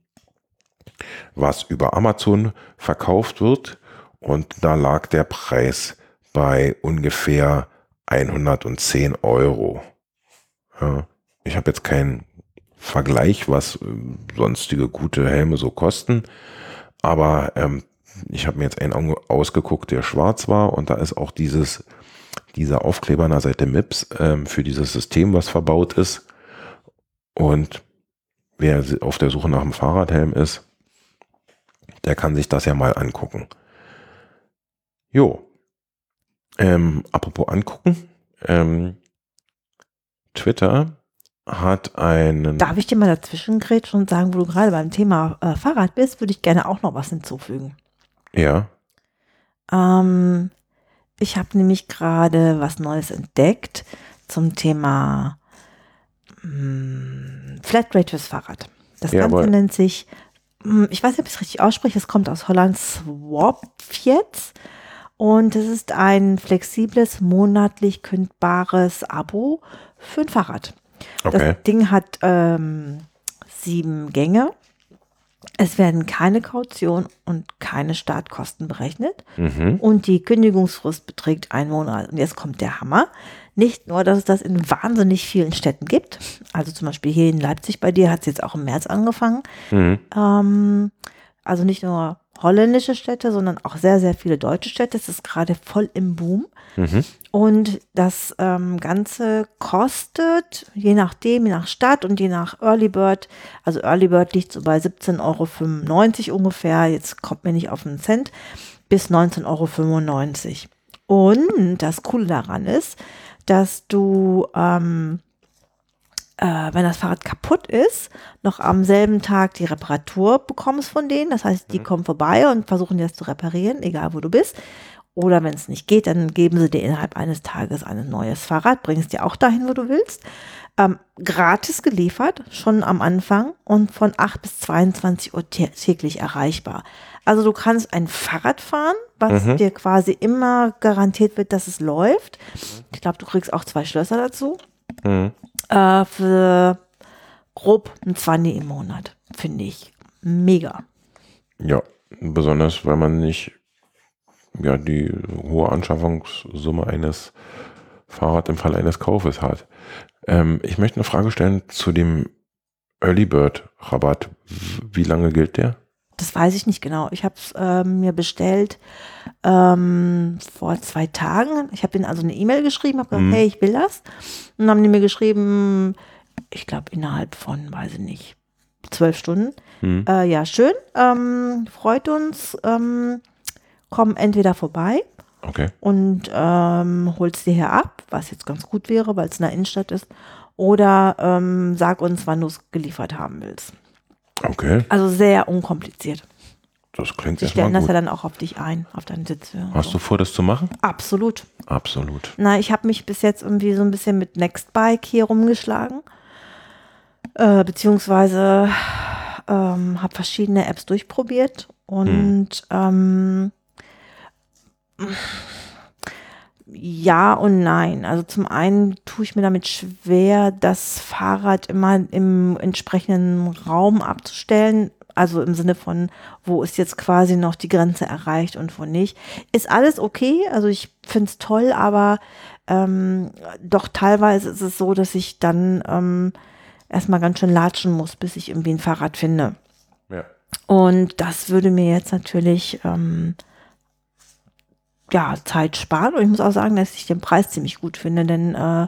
was über Amazon verkauft wird und da lag der Preis bei ungefähr 110 Euro. Ja, ich habe jetzt keinen Vergleich, was äh, sonstige gute Helme so kosten, aber ähm, ich habe mir jetzt einen ausgeguckt, der schwarz war und da ist auch dieses dieser Aufkleber an der Seite MIPS ähm, für dieses System, was verbaut ist. Und wer auf der Suche nach einem Fahrradhelm ist, der kann sich das ja mal angucken. Jo. Ähm, apropos angucken. Ähm, Twitter hat einen. Darf ich dir mal dazwischen grätschen und sagen, wo du gerade beim Thema äh, Fahrrad bist, würde ich gerne auch noch was hinzufügen. Ja. Ähm, ich habe nämlich gerade was Neues entdeckt zum Thema mh, Flatrate fürs Fahrrad. Das Jawohl. Ganze nennt sich, mh, ich weiß nicht, ob ich es richtig ausspreche, es kommt aus Holland, Swap jetzt. Und es ist ein flexibles, monatlich kündbares Abo für ein Fahrrad. Okay. Das Ding hat ähm, sieben Gänge. Es werden keine Kaution und keine Startkosten berechnet. Mhm. Und die Kündigungsfrist beträgt einen Monat. Und jetzt kommt der Hammer. Nicht nur, dass es das in wahnsinnig vielen Städten gibt. Also zum Beispiel hier in Leipzig bei dir hat es jetzt auch im März angefangen. Mhm. Ähm, also nicht nur holländische Städte, sondern auch sehr, sehr viele deutsche Städte. Es ist gerade voll im Boom. Mhm. Und das ähm, Ganze kostet, je nachdem, je nach Stadt und je nach Early Bird, also Early Bird liegt so bei 17,95 Euro ungefähr, jetzt kommt mir nicht auf einen Cent, bis 19,95 Euro. Und das Coole daran ist, dass du, ähm, äh, wenn das Fahrrad kaputt ist, noch am selben Tag die Reparatur bekommst von denen. Das heißt, die kommen vorbei und versuchen dir das zu reparieren, egal wo du bist. Oder wenn es nicht geht, dann geben sie dir innerhalb eines Tages ein neues Fahrrad, bringst dir auch dahin, wo du willst. Ähm, gratis geliefert, schon am Anfang und von 8 bis 22 Uhr tä- täglich erreichbar. Also du kannst ein Fahrrad fahren, was Mhm. dir quasi immer garantiert wird, dass es läuft. Ich glaube, du kriegst auch zwei Schlösser dazu. Mhm. Äh, für grob ein 20 im Monat. Finde ich mega. Ja, besonders weil man nicht ja, die hohe Anschaffungssumme eines Fahrrads im Fall eines Kaufes hat. Ähm, ich möchte eine Frage stellen zu dem Early Bird Rabatt. Wie lange gilt der? Das weiß ich nicht genau. Ich habe es ähm, mir bestellt ähm, vor zwei Tagen. Ich habe ihnen also eine E-Mail geschrieben, habe gesagt, Mhm. hey, ich will das. Und dann haben die mir geschrieben, ich glaube innerhalb von, weiß ich nicht, zwölf Stunden. Hm. Äh, ja, schön. Ähm, freut uns. Ähm, komm entweder vorbei Okay. und ähm, holst dir hier ab, was jetzt ganz gut wäre, weil es in der Innenstadt ist. Oder ähm, sag uns, wann du es geliefert haben willst. Okay, Also sehr unkompliziert. das klingt Sie stellen das gut. ja dann auch auf dich ein, auf deine Sitze. und Hast so. du vor, das zu machen? Absolut. Absolut. Na, ich habe mich bis jetzt irgendwie so ein bisschen mit Nextbike hier rumgeschlagen. Äh, beziehungsweise ähm, habe verschiedene Apps durchprobiert und ähm, ja und nein. Also zum einen tue ich mir damit schwer, das Fahrrad immer im entsprechenden Raum abzustellen. Also im Sinne von, wo ist jetzt quasi noch die Grenze erreicht und wo nicht. Ist alles okay. Also ich finde es toll, aber ähm, doch teilweise ist es so, dass ich dann ähm, erstmal ganz schön latschen muss, bis ich irgendwie ein Fahrrad finde. Ja. Und das würde mir jetzt natürlich ähm, ja, Zeit sparen. Und ich muss auch sagen, dass ich den Preis ziemlich gut finde, denn äh,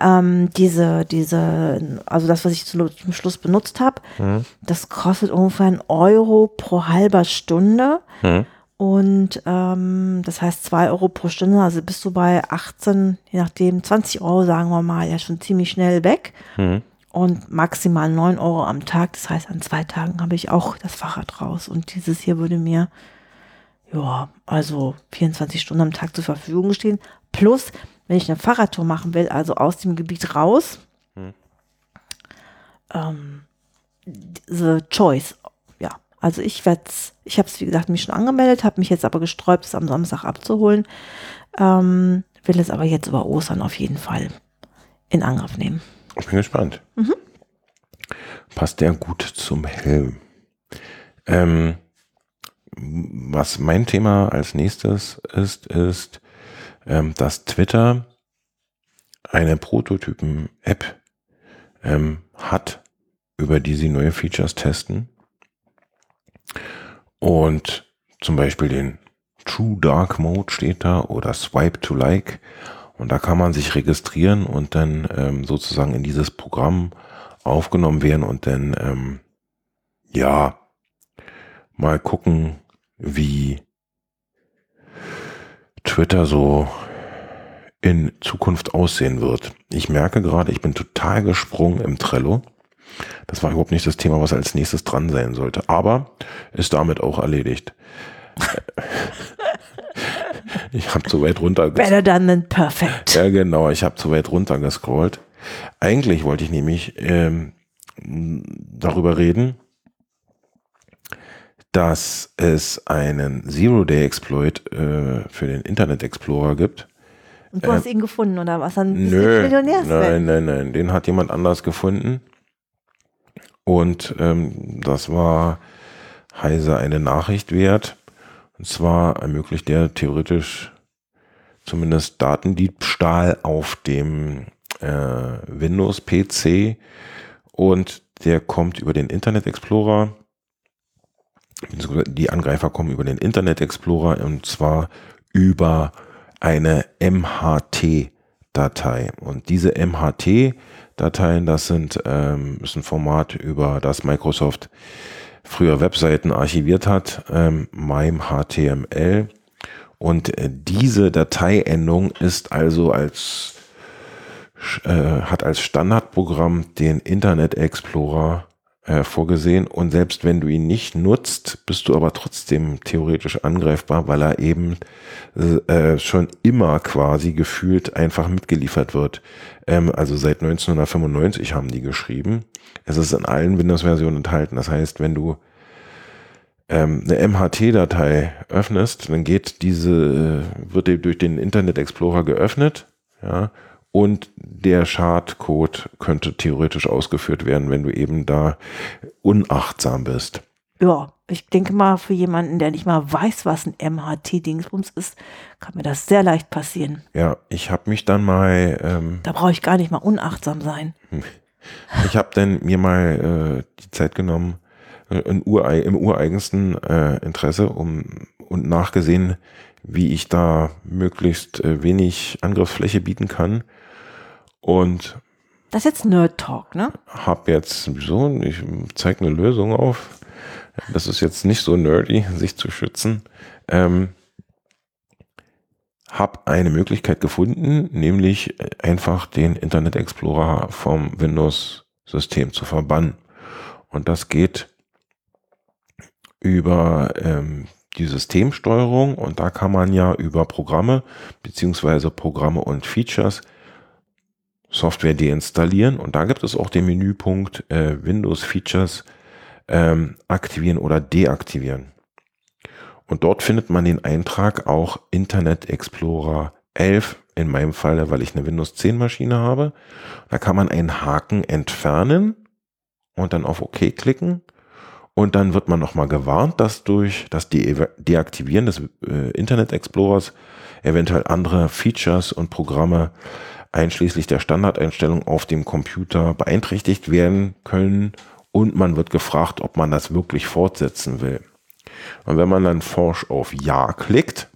ähm, diese, diese, also das, was ich zu, zum Schluss benutzt habe, Hm. das kostet ungefähr einen Euro pro halber Stunde. Hm. Und ähm, das heißt zwei Euro pro Stunde, also bist du bei 18, je nachdem, 20 Euro, sagen wir mal, ja schon ziemlich schnell weg. Hm. Und maximal 9 Euro am Tag. Das heißt, an zwei Tagen habe ich auch das Fahrrad raus. Und dieses hier würde mir, ja, also 24 Stunden am Tag zur Verfügung stehen. Plus, wenn ich eine Fahrradtour machen will, also aus dem Gebiet raus, Hm. ähm, the choice. Ja, also ich werde ich habe es wie gesagt mich schon angemeldet, habe mich jetzt aber gesträubt, es am Samstag abzuholen. Ähm, will es aber jetzt über Ostern auf jeden Fall in Angriff nehmen. Ich bin gespannt. passt der gut zum Helm. Ähm, was mein Thema als nächstes ist, ist, ähm, dass Twitter eine Prototypen-App ähm, hat, über die sie neue Features testen. Und zum Beispiel den True Dark Mode steht da oder Swipe to Like. Und da kann man sich registrieren und dann ähm, sozusagen in dieses Programm aufgenommen werden und dann, ähm, ja, mal gucken, wie Twitter so in Zukunft aussehen wird. Ich merke gerade, ich bin total gesprungen im Trello. Das war überhaupt nicht das Thema, was als nächstes dran sein sollte. Aber ist damit auch erledigt. [LAUGHS] ich habe zu weit runter. Better done than perfect. Ja, genau. Ich habe zu weit runter gescrollt. Eigentlich wollte ich nämlich ähm, darüber reden, dass es einen Zero-Day-Exploit äh, für den Internet Explorer gibt. Und du hast ihn gefunden, oder was? Dann bist du Nö, Millionärswelt. nein, nein, nein, den hat jemand anders gefunden. Und ähm, das war heise eine Nachricht wert. Und zwar ermöglicht der theoretisch zumindest Datendiebstahl auf dem äh, Windows-PC und der kommt über den Internet Explorer. Die Angreifer kommen über den Internet Explorer und zwar über eine MHT-Datei. Und diese MHT-Dateien, das sind ähm, ist ein Format, über das Microsoft früher Webseiten archiviert hat, ähm, MIME-HTML. Und äh, diese Dateiendung ist also als äh, hat als Standardprogramm den Internet Explorer äh, vorgesehen und selbst wenn du ihn nicht nutzt, bist du aber trotzdem theoretisch angreifbar, weil er eben äh, schon immer quasi gefühlt einfach mitgeliefert wird. Ähm, also seit 1995 haben die geschrieben. Es ist in allen Windows-Versionen enthalten. Das heißt, wenn du ähm, eine MHT-Datei öffnest, dann geht diese, äh, wird durch den Internet Explorer geöffnet, ja, und der Schadcode könnte theoretisch ausgeführt werden, wenn du eben da unachtsam bist. Ja, ich denke mal, für jemanden, der nicht mal weiß, was ein MHT-Dingsbums ist, kann mir das sehr leicht passieren. Ja, ich habe mich dann mal. Ähm, Da brauche ich gar nicht mal unachtsam sein. [LAUGHS] ich habe dann mir mal äh, die Zeit genommen, äh, urei im ureigensten äh, Interesse um, und nachgesehen, wie ich da möglichst äh, wenig Angriffsfläche bieten kann. Und Das ist jetzt Nerd Talk, ne? habe jetzt so, ich zeige eine Lösung auf. Das ist jetzt nicht so nerdy, sich zu schützen. Ähm, habe eine Möglichkeit gefunden, nämlich einfach den Internet Explorer vom Windows-System zu verbannen. Und das geht über ähm, die Systemsteuerung und da kann man ja über Programme beziehungsweise Programme und Features Software deinstallieren und da gibt es auch den Menüpunkt äh, Windows Features ähm, aktivieren oder deaktivieren. Und dort findet man den Eintrag auch Internet Explorer 11, in meinem Fall, weil ich eine Windows 10 Maschine habe. Da kann man einen Haken entfernen und dann auf OK klicken. Und dann wird man nochmal gewarnt, dass durch das De Deaktivieren des äh, Internet Explorers eventuell andere Features und Programme einschließlich der Standardeinstellung auf dem Computer beeinträchtigt werden können und man wird gefragt, ob man das wirklich fortsetzen will. Und wenn man dann forsch auf Ja klickt,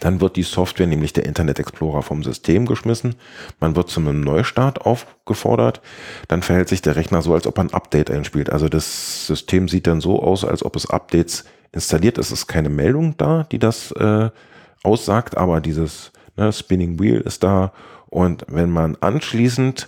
dann wird die Software, nämlich der Internet Explorer vom System geschmissen. Man wird zu einem Neustart aufgefordert. Dann verhält sich der Rechner so, als ob ein Update einspielt. Also das System sieht dann so aus, als ob es Updates installiert. Es ist keine Meldung da, die das äh, aussagt, aber dieses ne, Spinning Wheel ist da. Und wenn man anschließend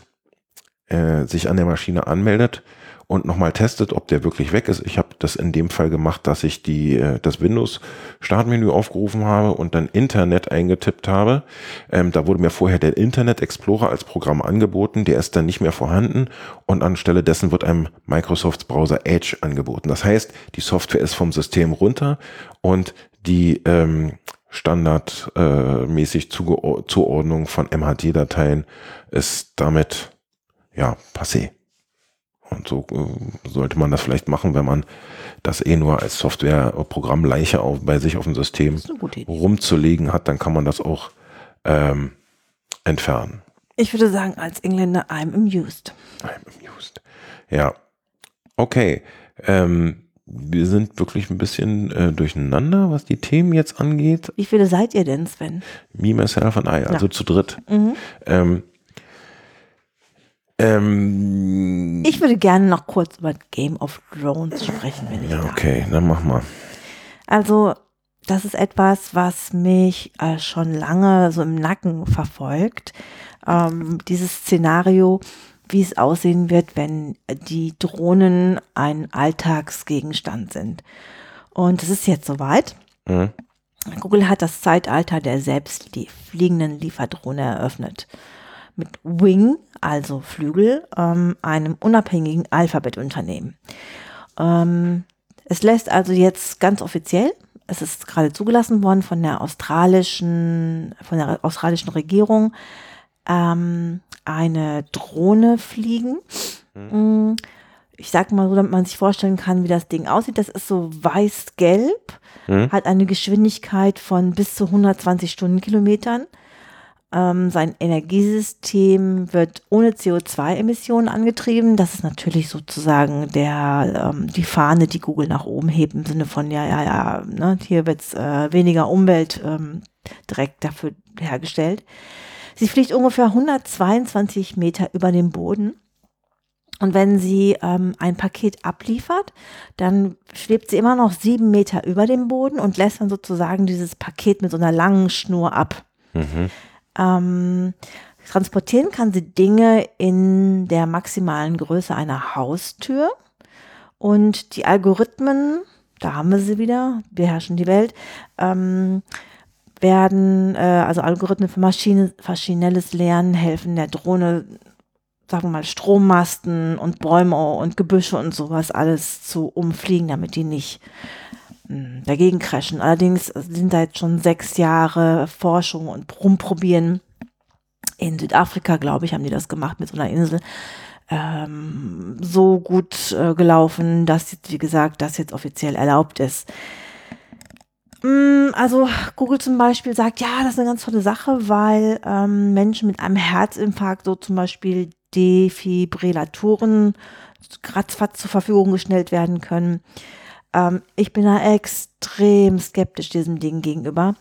äh, sich an der Maschine anmeldet, und nochmal testet, ob der wirklich weg ist. Ich habe das in dem Fall gemacht, dass ich die, äh, das Windows-Startmenü aufgerufen habe und dann Internet eingetippt habe. Ähm, da wurde mir vorher der Internet Explorer als Programm angeboten, der ist dann nicht mehr vorhanden und anstelle dessen wird einem Microsoft Browser Edge angeboten. Das heißt, die Software ist vom System runter und die ähm, standardmäßig äh, Zuordnung von MHD-Dateien ist damit ja passé. Und so äh, sollte man das vielleicht machen, wenn man das eh nur als Software-Programmleiche auf, bei sich auf dem System rumzulegen hat, dann kann man das auch ähm, entfernen. Ich würde sagen, als Engländer, I'm amused. I'm amused. Ja. Okay. Ähm, wir sind wirklich ein bisschen äh, durcheinander, was die Themen jetzt angeht. Wie viele seid ihr denn, Sven? Me, myself and I, also ja. zu dritt. Mhm. Ähm, ähm, ich würde gerne noch kurz über Game of Thrones sprechen, wenn ich Ja, okay, dann mach mal. Also, das ist etwas, was mich äh, schon lange so im Nacken verfolgt. Ähm, dieses Szenario, wie es aussehen wird, wenn die Drohnen ein Alltagsgegenstand sind. Und es ist jetzt soweit. Mhm. Google hat das Zeitalter der selbst fliegenden Lieferdrohne eröffnet. Mit Wing, also Flügel, ähm, einem unabhängigen Alphabet-Unternehmen. Ähm, es lässt also jetzt ganz offiziell, es ist gerade zugelassen worden von der australischen, von der australischen Regierung, ähm, eine Drohne fliegen. Mhm. Ich sag mal so, damit man sich vorstellen kann, wie das Ding aussieht. Das ist so weiß-gelb, mhm. hat eine Geschwindigkeit von bis zu 120 Stundenkilometern. Ähm, sein Energiesystem wird ohne CO2-Emissionen angetrieben. Das ist natürlich sozusagen der, ähm, die Fahne, die Google nach oben hebt, im Sinne von, ja, ja, ja, ne, hier wird äh, weniger Umwelt ähm, direkt dafür hergestellt. Sie fliegt ungefähr 122 Meter über dem Boden. Und wenn sie ähm, ein Paket abliefert, dann schwebt sie immer noch sieben Meter über dem Boden und lässt dann sozusagen dieses Paket mit so einer langen Schnur ab. Mhm. Ähm, transportieren kann sie Dinge in der maximalen Größe einer Haustür. Und die Algorithmen, da haben wir sie wieder, beherrschen die Welt, ähm, werden, äh, also Algorithmen für Maschine, maschinelles Lernen helfen der Drohne, sagen wir mal, Strommasten und Bäume und Gebüsche und sowas alles zu umfliegen, damit die nicht hm, dagegen crashen. Allerdings sind da jetzt schon sechs Jahre Forschung und Rumprobieren. In Südafrika, glaube ich, haben die das gemacht mit so einer Insel. Ähm, so gut äh, gelaufen, dass wie gesagt, das jetzt offiziell erlaubt ist. Mm, also Google zum Beispiel sagt, ja, das ist eine ganz tolle Sache, weil ähm, Menschen mit einem Herzinfarkt so zum Beispiel Defibrillatoren ratzfatz zur Verfügung gestellt werden können. Ähm, ich bin da extrem skeptisch diesem Ding gegenüber.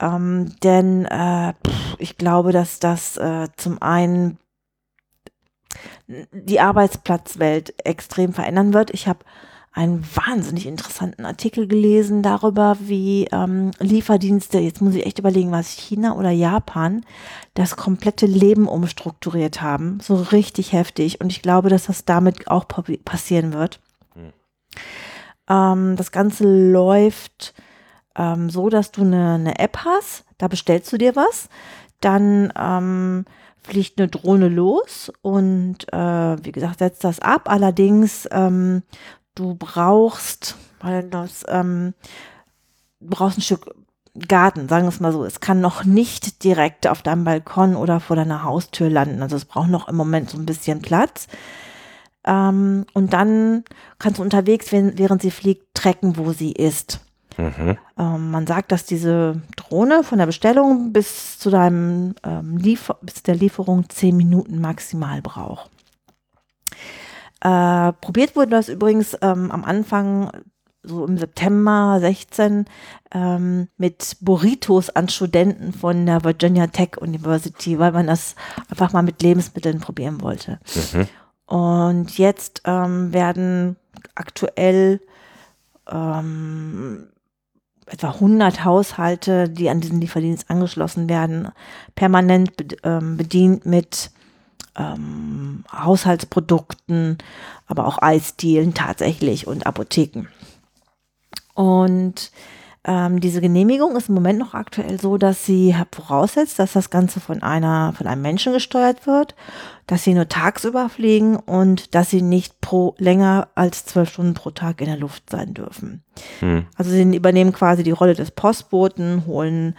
Ähm, denn äh, pff, ich glaube, dass das äh, zum einen die Arbeitsplatzwelt extrem verändern wird. Ich habe einen wahnsinnig interessanten Artikel gelesen darüber, wie ähm, Lieferdienste, jetzt muss ich echt überlegen, was China oder Japan, das komplette Leben umstrukturiert haben. So richtig heftig. Und ich glaube, dass das damit auch passieren wird. Mhm. Ähm, das Ganze läuft ähm, so, dass du eine, eine App hast, da bestellst du dir was, dann ähm, fliegt eine Drohne los und äh, wie gesagt, setzt das ab. Allerdings ähm, du brauchst, weil das, ähm, du brauchst ein Stück Garten, sagen wir es mal so. Es kann noch nicht direkt auf deinem Balkon oder vor deiner Haustür landen. Also es braucht noch im Moment so ein bisschen Platz. Ähm, und dann kannst du unterwegs, während sie fliegt, trecken, wo sie ist. Mhm. Ähm, man sagt, dass diese Drohne von der Bestellung bis zu deinem ähm, Liefer bis der Lieferung zehn Minuten maximal braucht. Äh, probiert wurde das übrigens ähm, am Anfang, so im September 16, ähm, mit Burritos an Studenten von der Virginia Tech University, weil man das einfach mal mit Lebensmitteln probieren wollte. Mhm. Und jetzt ähm, werden aktuell ähm, etwa 100 Haushalte, die an diesen Lieferdienst angeschlossen werden, permanent ähm, bedient mit ähm, Haushaltsprodukten, aber auch Eisdielen tatsächlich und Apotheken. Und ähm, diese Genehmigung ist im Moment noch aktuell so, dass sie voraussetzt, dass das Ganze von einer, von einem Menschen gesteuert wird, dass sie nur tagsüber fliegen und dass sie nicht pro länger als zwölf Stunden pro Tag in der Luft sein dürfen. Hm. Also sie übernehmen quasi die Rolle des Postboten, holen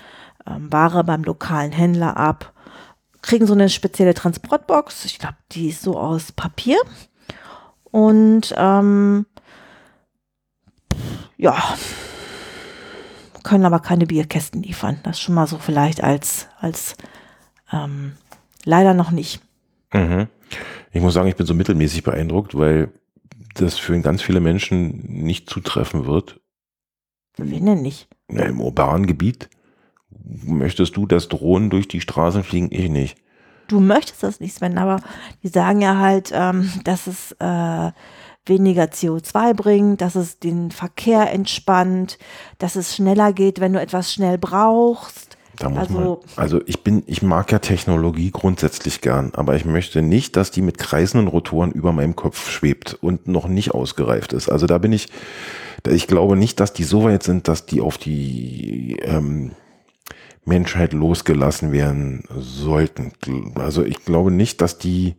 ähm, Ware beim lokalen Händler ab kriegen so eine spezielle Transportbox. Ich glaube, die ist so aus Papier. und ähm, ja, können aber keine Bierkästen liefern. Das schon mal so vielleicht als, als ähm, leider noch nicht. Mhm. Ich muss sagen, ich bin so mittelmäßig beeindruckt, weil das für ganz viele Menschen nicht zutreffen wird. Wen denn nicht? Ja, Im urbanen Gebiet möchtest du, dass Drohnen durch die Straßen fliegen? Ich nicht. Du möchtest das nicht, Sven, aber die sagen ja halt, ähm, dass es äh, weniger CO2 bringt, dass es den Verkehr entspannt, dass es schneller geht, wenn du etwas schnell brauchst. Da muss Also- man, also ich bin, ich mag ja Technologie grundsätzlich gern, aber ich möchte nicht, dass die mit kreisenden Rotoren über meinem Kopf schwebt und noch nicht ausgereift ist. Also da bin ich, ich glaube nicht, dass die so weit sind, dass die auf die ähm, Menschheit losgelassen werden sollten. Also ich glaube nicht, dass die,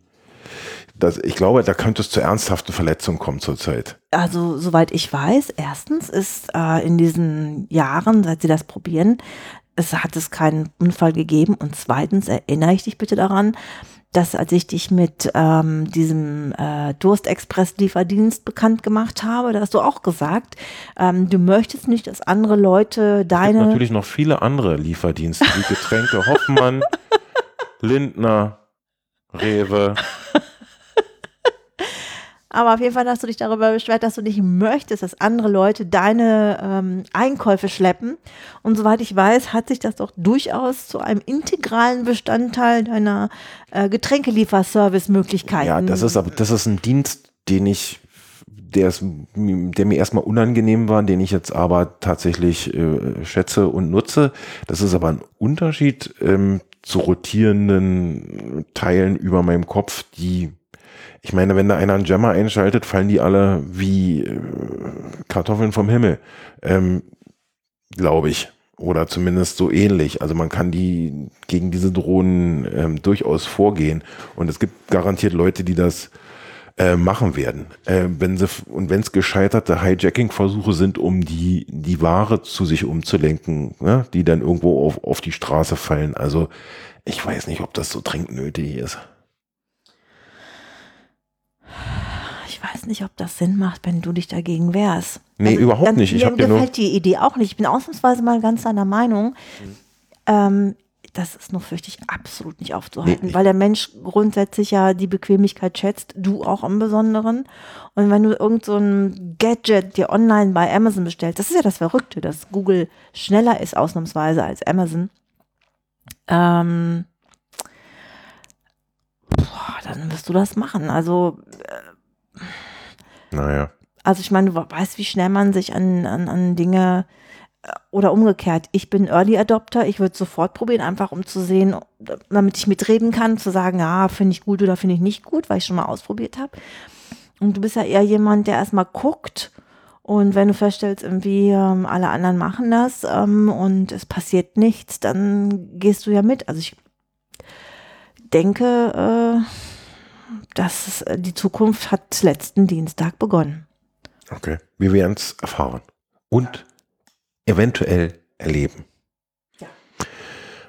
dass, ich glaube, da könnte es zu ernsthaften Verletzungen kommen zurzeit. Also, soweit ich weiß, erstens ist äh, in diesen Jahren, seit sie das probieren, es hat es keinen Unfall gegeben. Und zweitens erinnere ich dich bitte daran, dass als ich dich mit ähm, diesem äh, Durstexpress-Lieferdienst bekannt gemacht habe, da hast du auch gesagt, ähm, du möchtest nicht, dass andere Leute Es deine natürlich noch viele andere Lieferdienste, wie Getränke Hoffmann, [LAUGHS] Lindner, Rewe. Aber auf jeden Fall hast du dich darüber beschwert, dass du nicht möchtest, dass andere Leute deine ähm, Einkäufe schleppen. Und soweit ich weiß, hat sich das doch durchaus zu einem integralen Bestandteil deiner äh, Getränkelieferservice-Möglichkeiten. Ja, das ist aber, das ist ein Dienst, den ich, der, ist, der mir erstmal unangenehm war, den ich jetzt aber tatsächlich äh, schätze und nutze. Das ist aber ein Unterschied ähm, zu rotierenden Teilen über meinem Kopf, die ich meine, wenn da einer einen Jammer einschaltet, fallen die alle wie äh, Kartoffeln vom Himmel. Ähm, Glaube ich. Oder zumindest so ähnlich. Also man kann die gegen diese Drohnen ähm, durchaus vorgehen. Und es gibt garantiert Leute, die das äh, machen werden. Äh, wenn sie, und wenn es gescheiterte Hijacking-Versuche sind, um die, die Ware zu sich umzulenken, ne, die dann irgendwo auf, auf die Straße fallen. Also ich weiß nicht, ob das so dringend nötig ist. Ich weiß nicht, ob das Sinn macht, wenn du dich dagegen wehrst. Nee, überhaupt ganz- nicht. Ich mir dir nur- gefällt die Idee auch nicht. Ich bin ausnahmsweise mal ganz deiner Meinung. Ähm, das ist nur fürchte ich absolut nicht aufzuhalten, Nee, weil der Mensch grundsätzlich ja die Bequemlichkeit schätzt, du auch im Besonderen. Und wenn du irgend so ein Gadget dir online bei Amazon bestellst, das ist ja das Verrückte, dass Google schneller ist ausnahmsweise als Amazon. Ähm, boah, dann wirst du das machen. Also Naja. also ich meine, du weißt, wie schnell man sich an, an, an Dinge äh, oder umgekehrt. Ich bin Early Adopter, ich würde sofort probieren, einfach um zu sehen, damit ich mitreden kann, zu sagen, ja, finde ich gut oder finde ich nicht gut, weil ich schon mal ausprobiert habe. Und du bist ja eher jemand, der erstmal guckt und wenn du feststellst, irgendwie ähm, alle anderen machen das ähm, und es passiert nichts, dann gehst du ja mit. Also ich denke, äh, dass es, äh, die Zukunft hat letzten Dienstag begonnen. Okay. Wir werden es erfahren. Und eventuell erleben. Ja.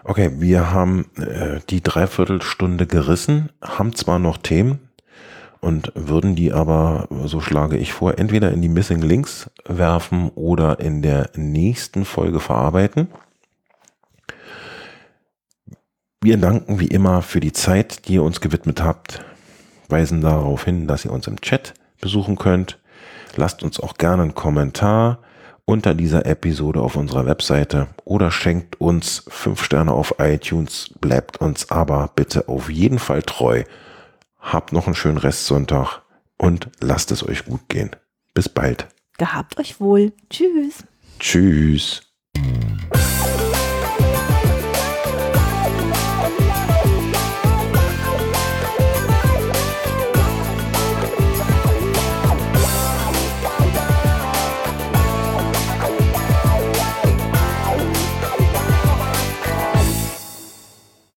Okay, wir haben äh, die Dreiviertelstunde gerissen, haben zwar noch Themen und würden die aber, so schlage ich vor, entweder in die Missing Links werfen oder in der nächsten Folge verarbeiten. Wir danken wie immer für die Zeit, die ihr uns gewidmet habt, weisen darauf hin, dass ihr uns im Chat besuchen könnt. Lasst uns auch gerne einen Kommentar unter dieser Episode auf unserer Webseite oder schenkt uns fünf Sterne auf iTunes, bleibt uns aber bitte auf jeden Fall treu. Habt noch einen schönen Restsonntag und lasst es euch gut gehen. Bis bald. Gehabt euch wohl. Tschüss. Tschüss.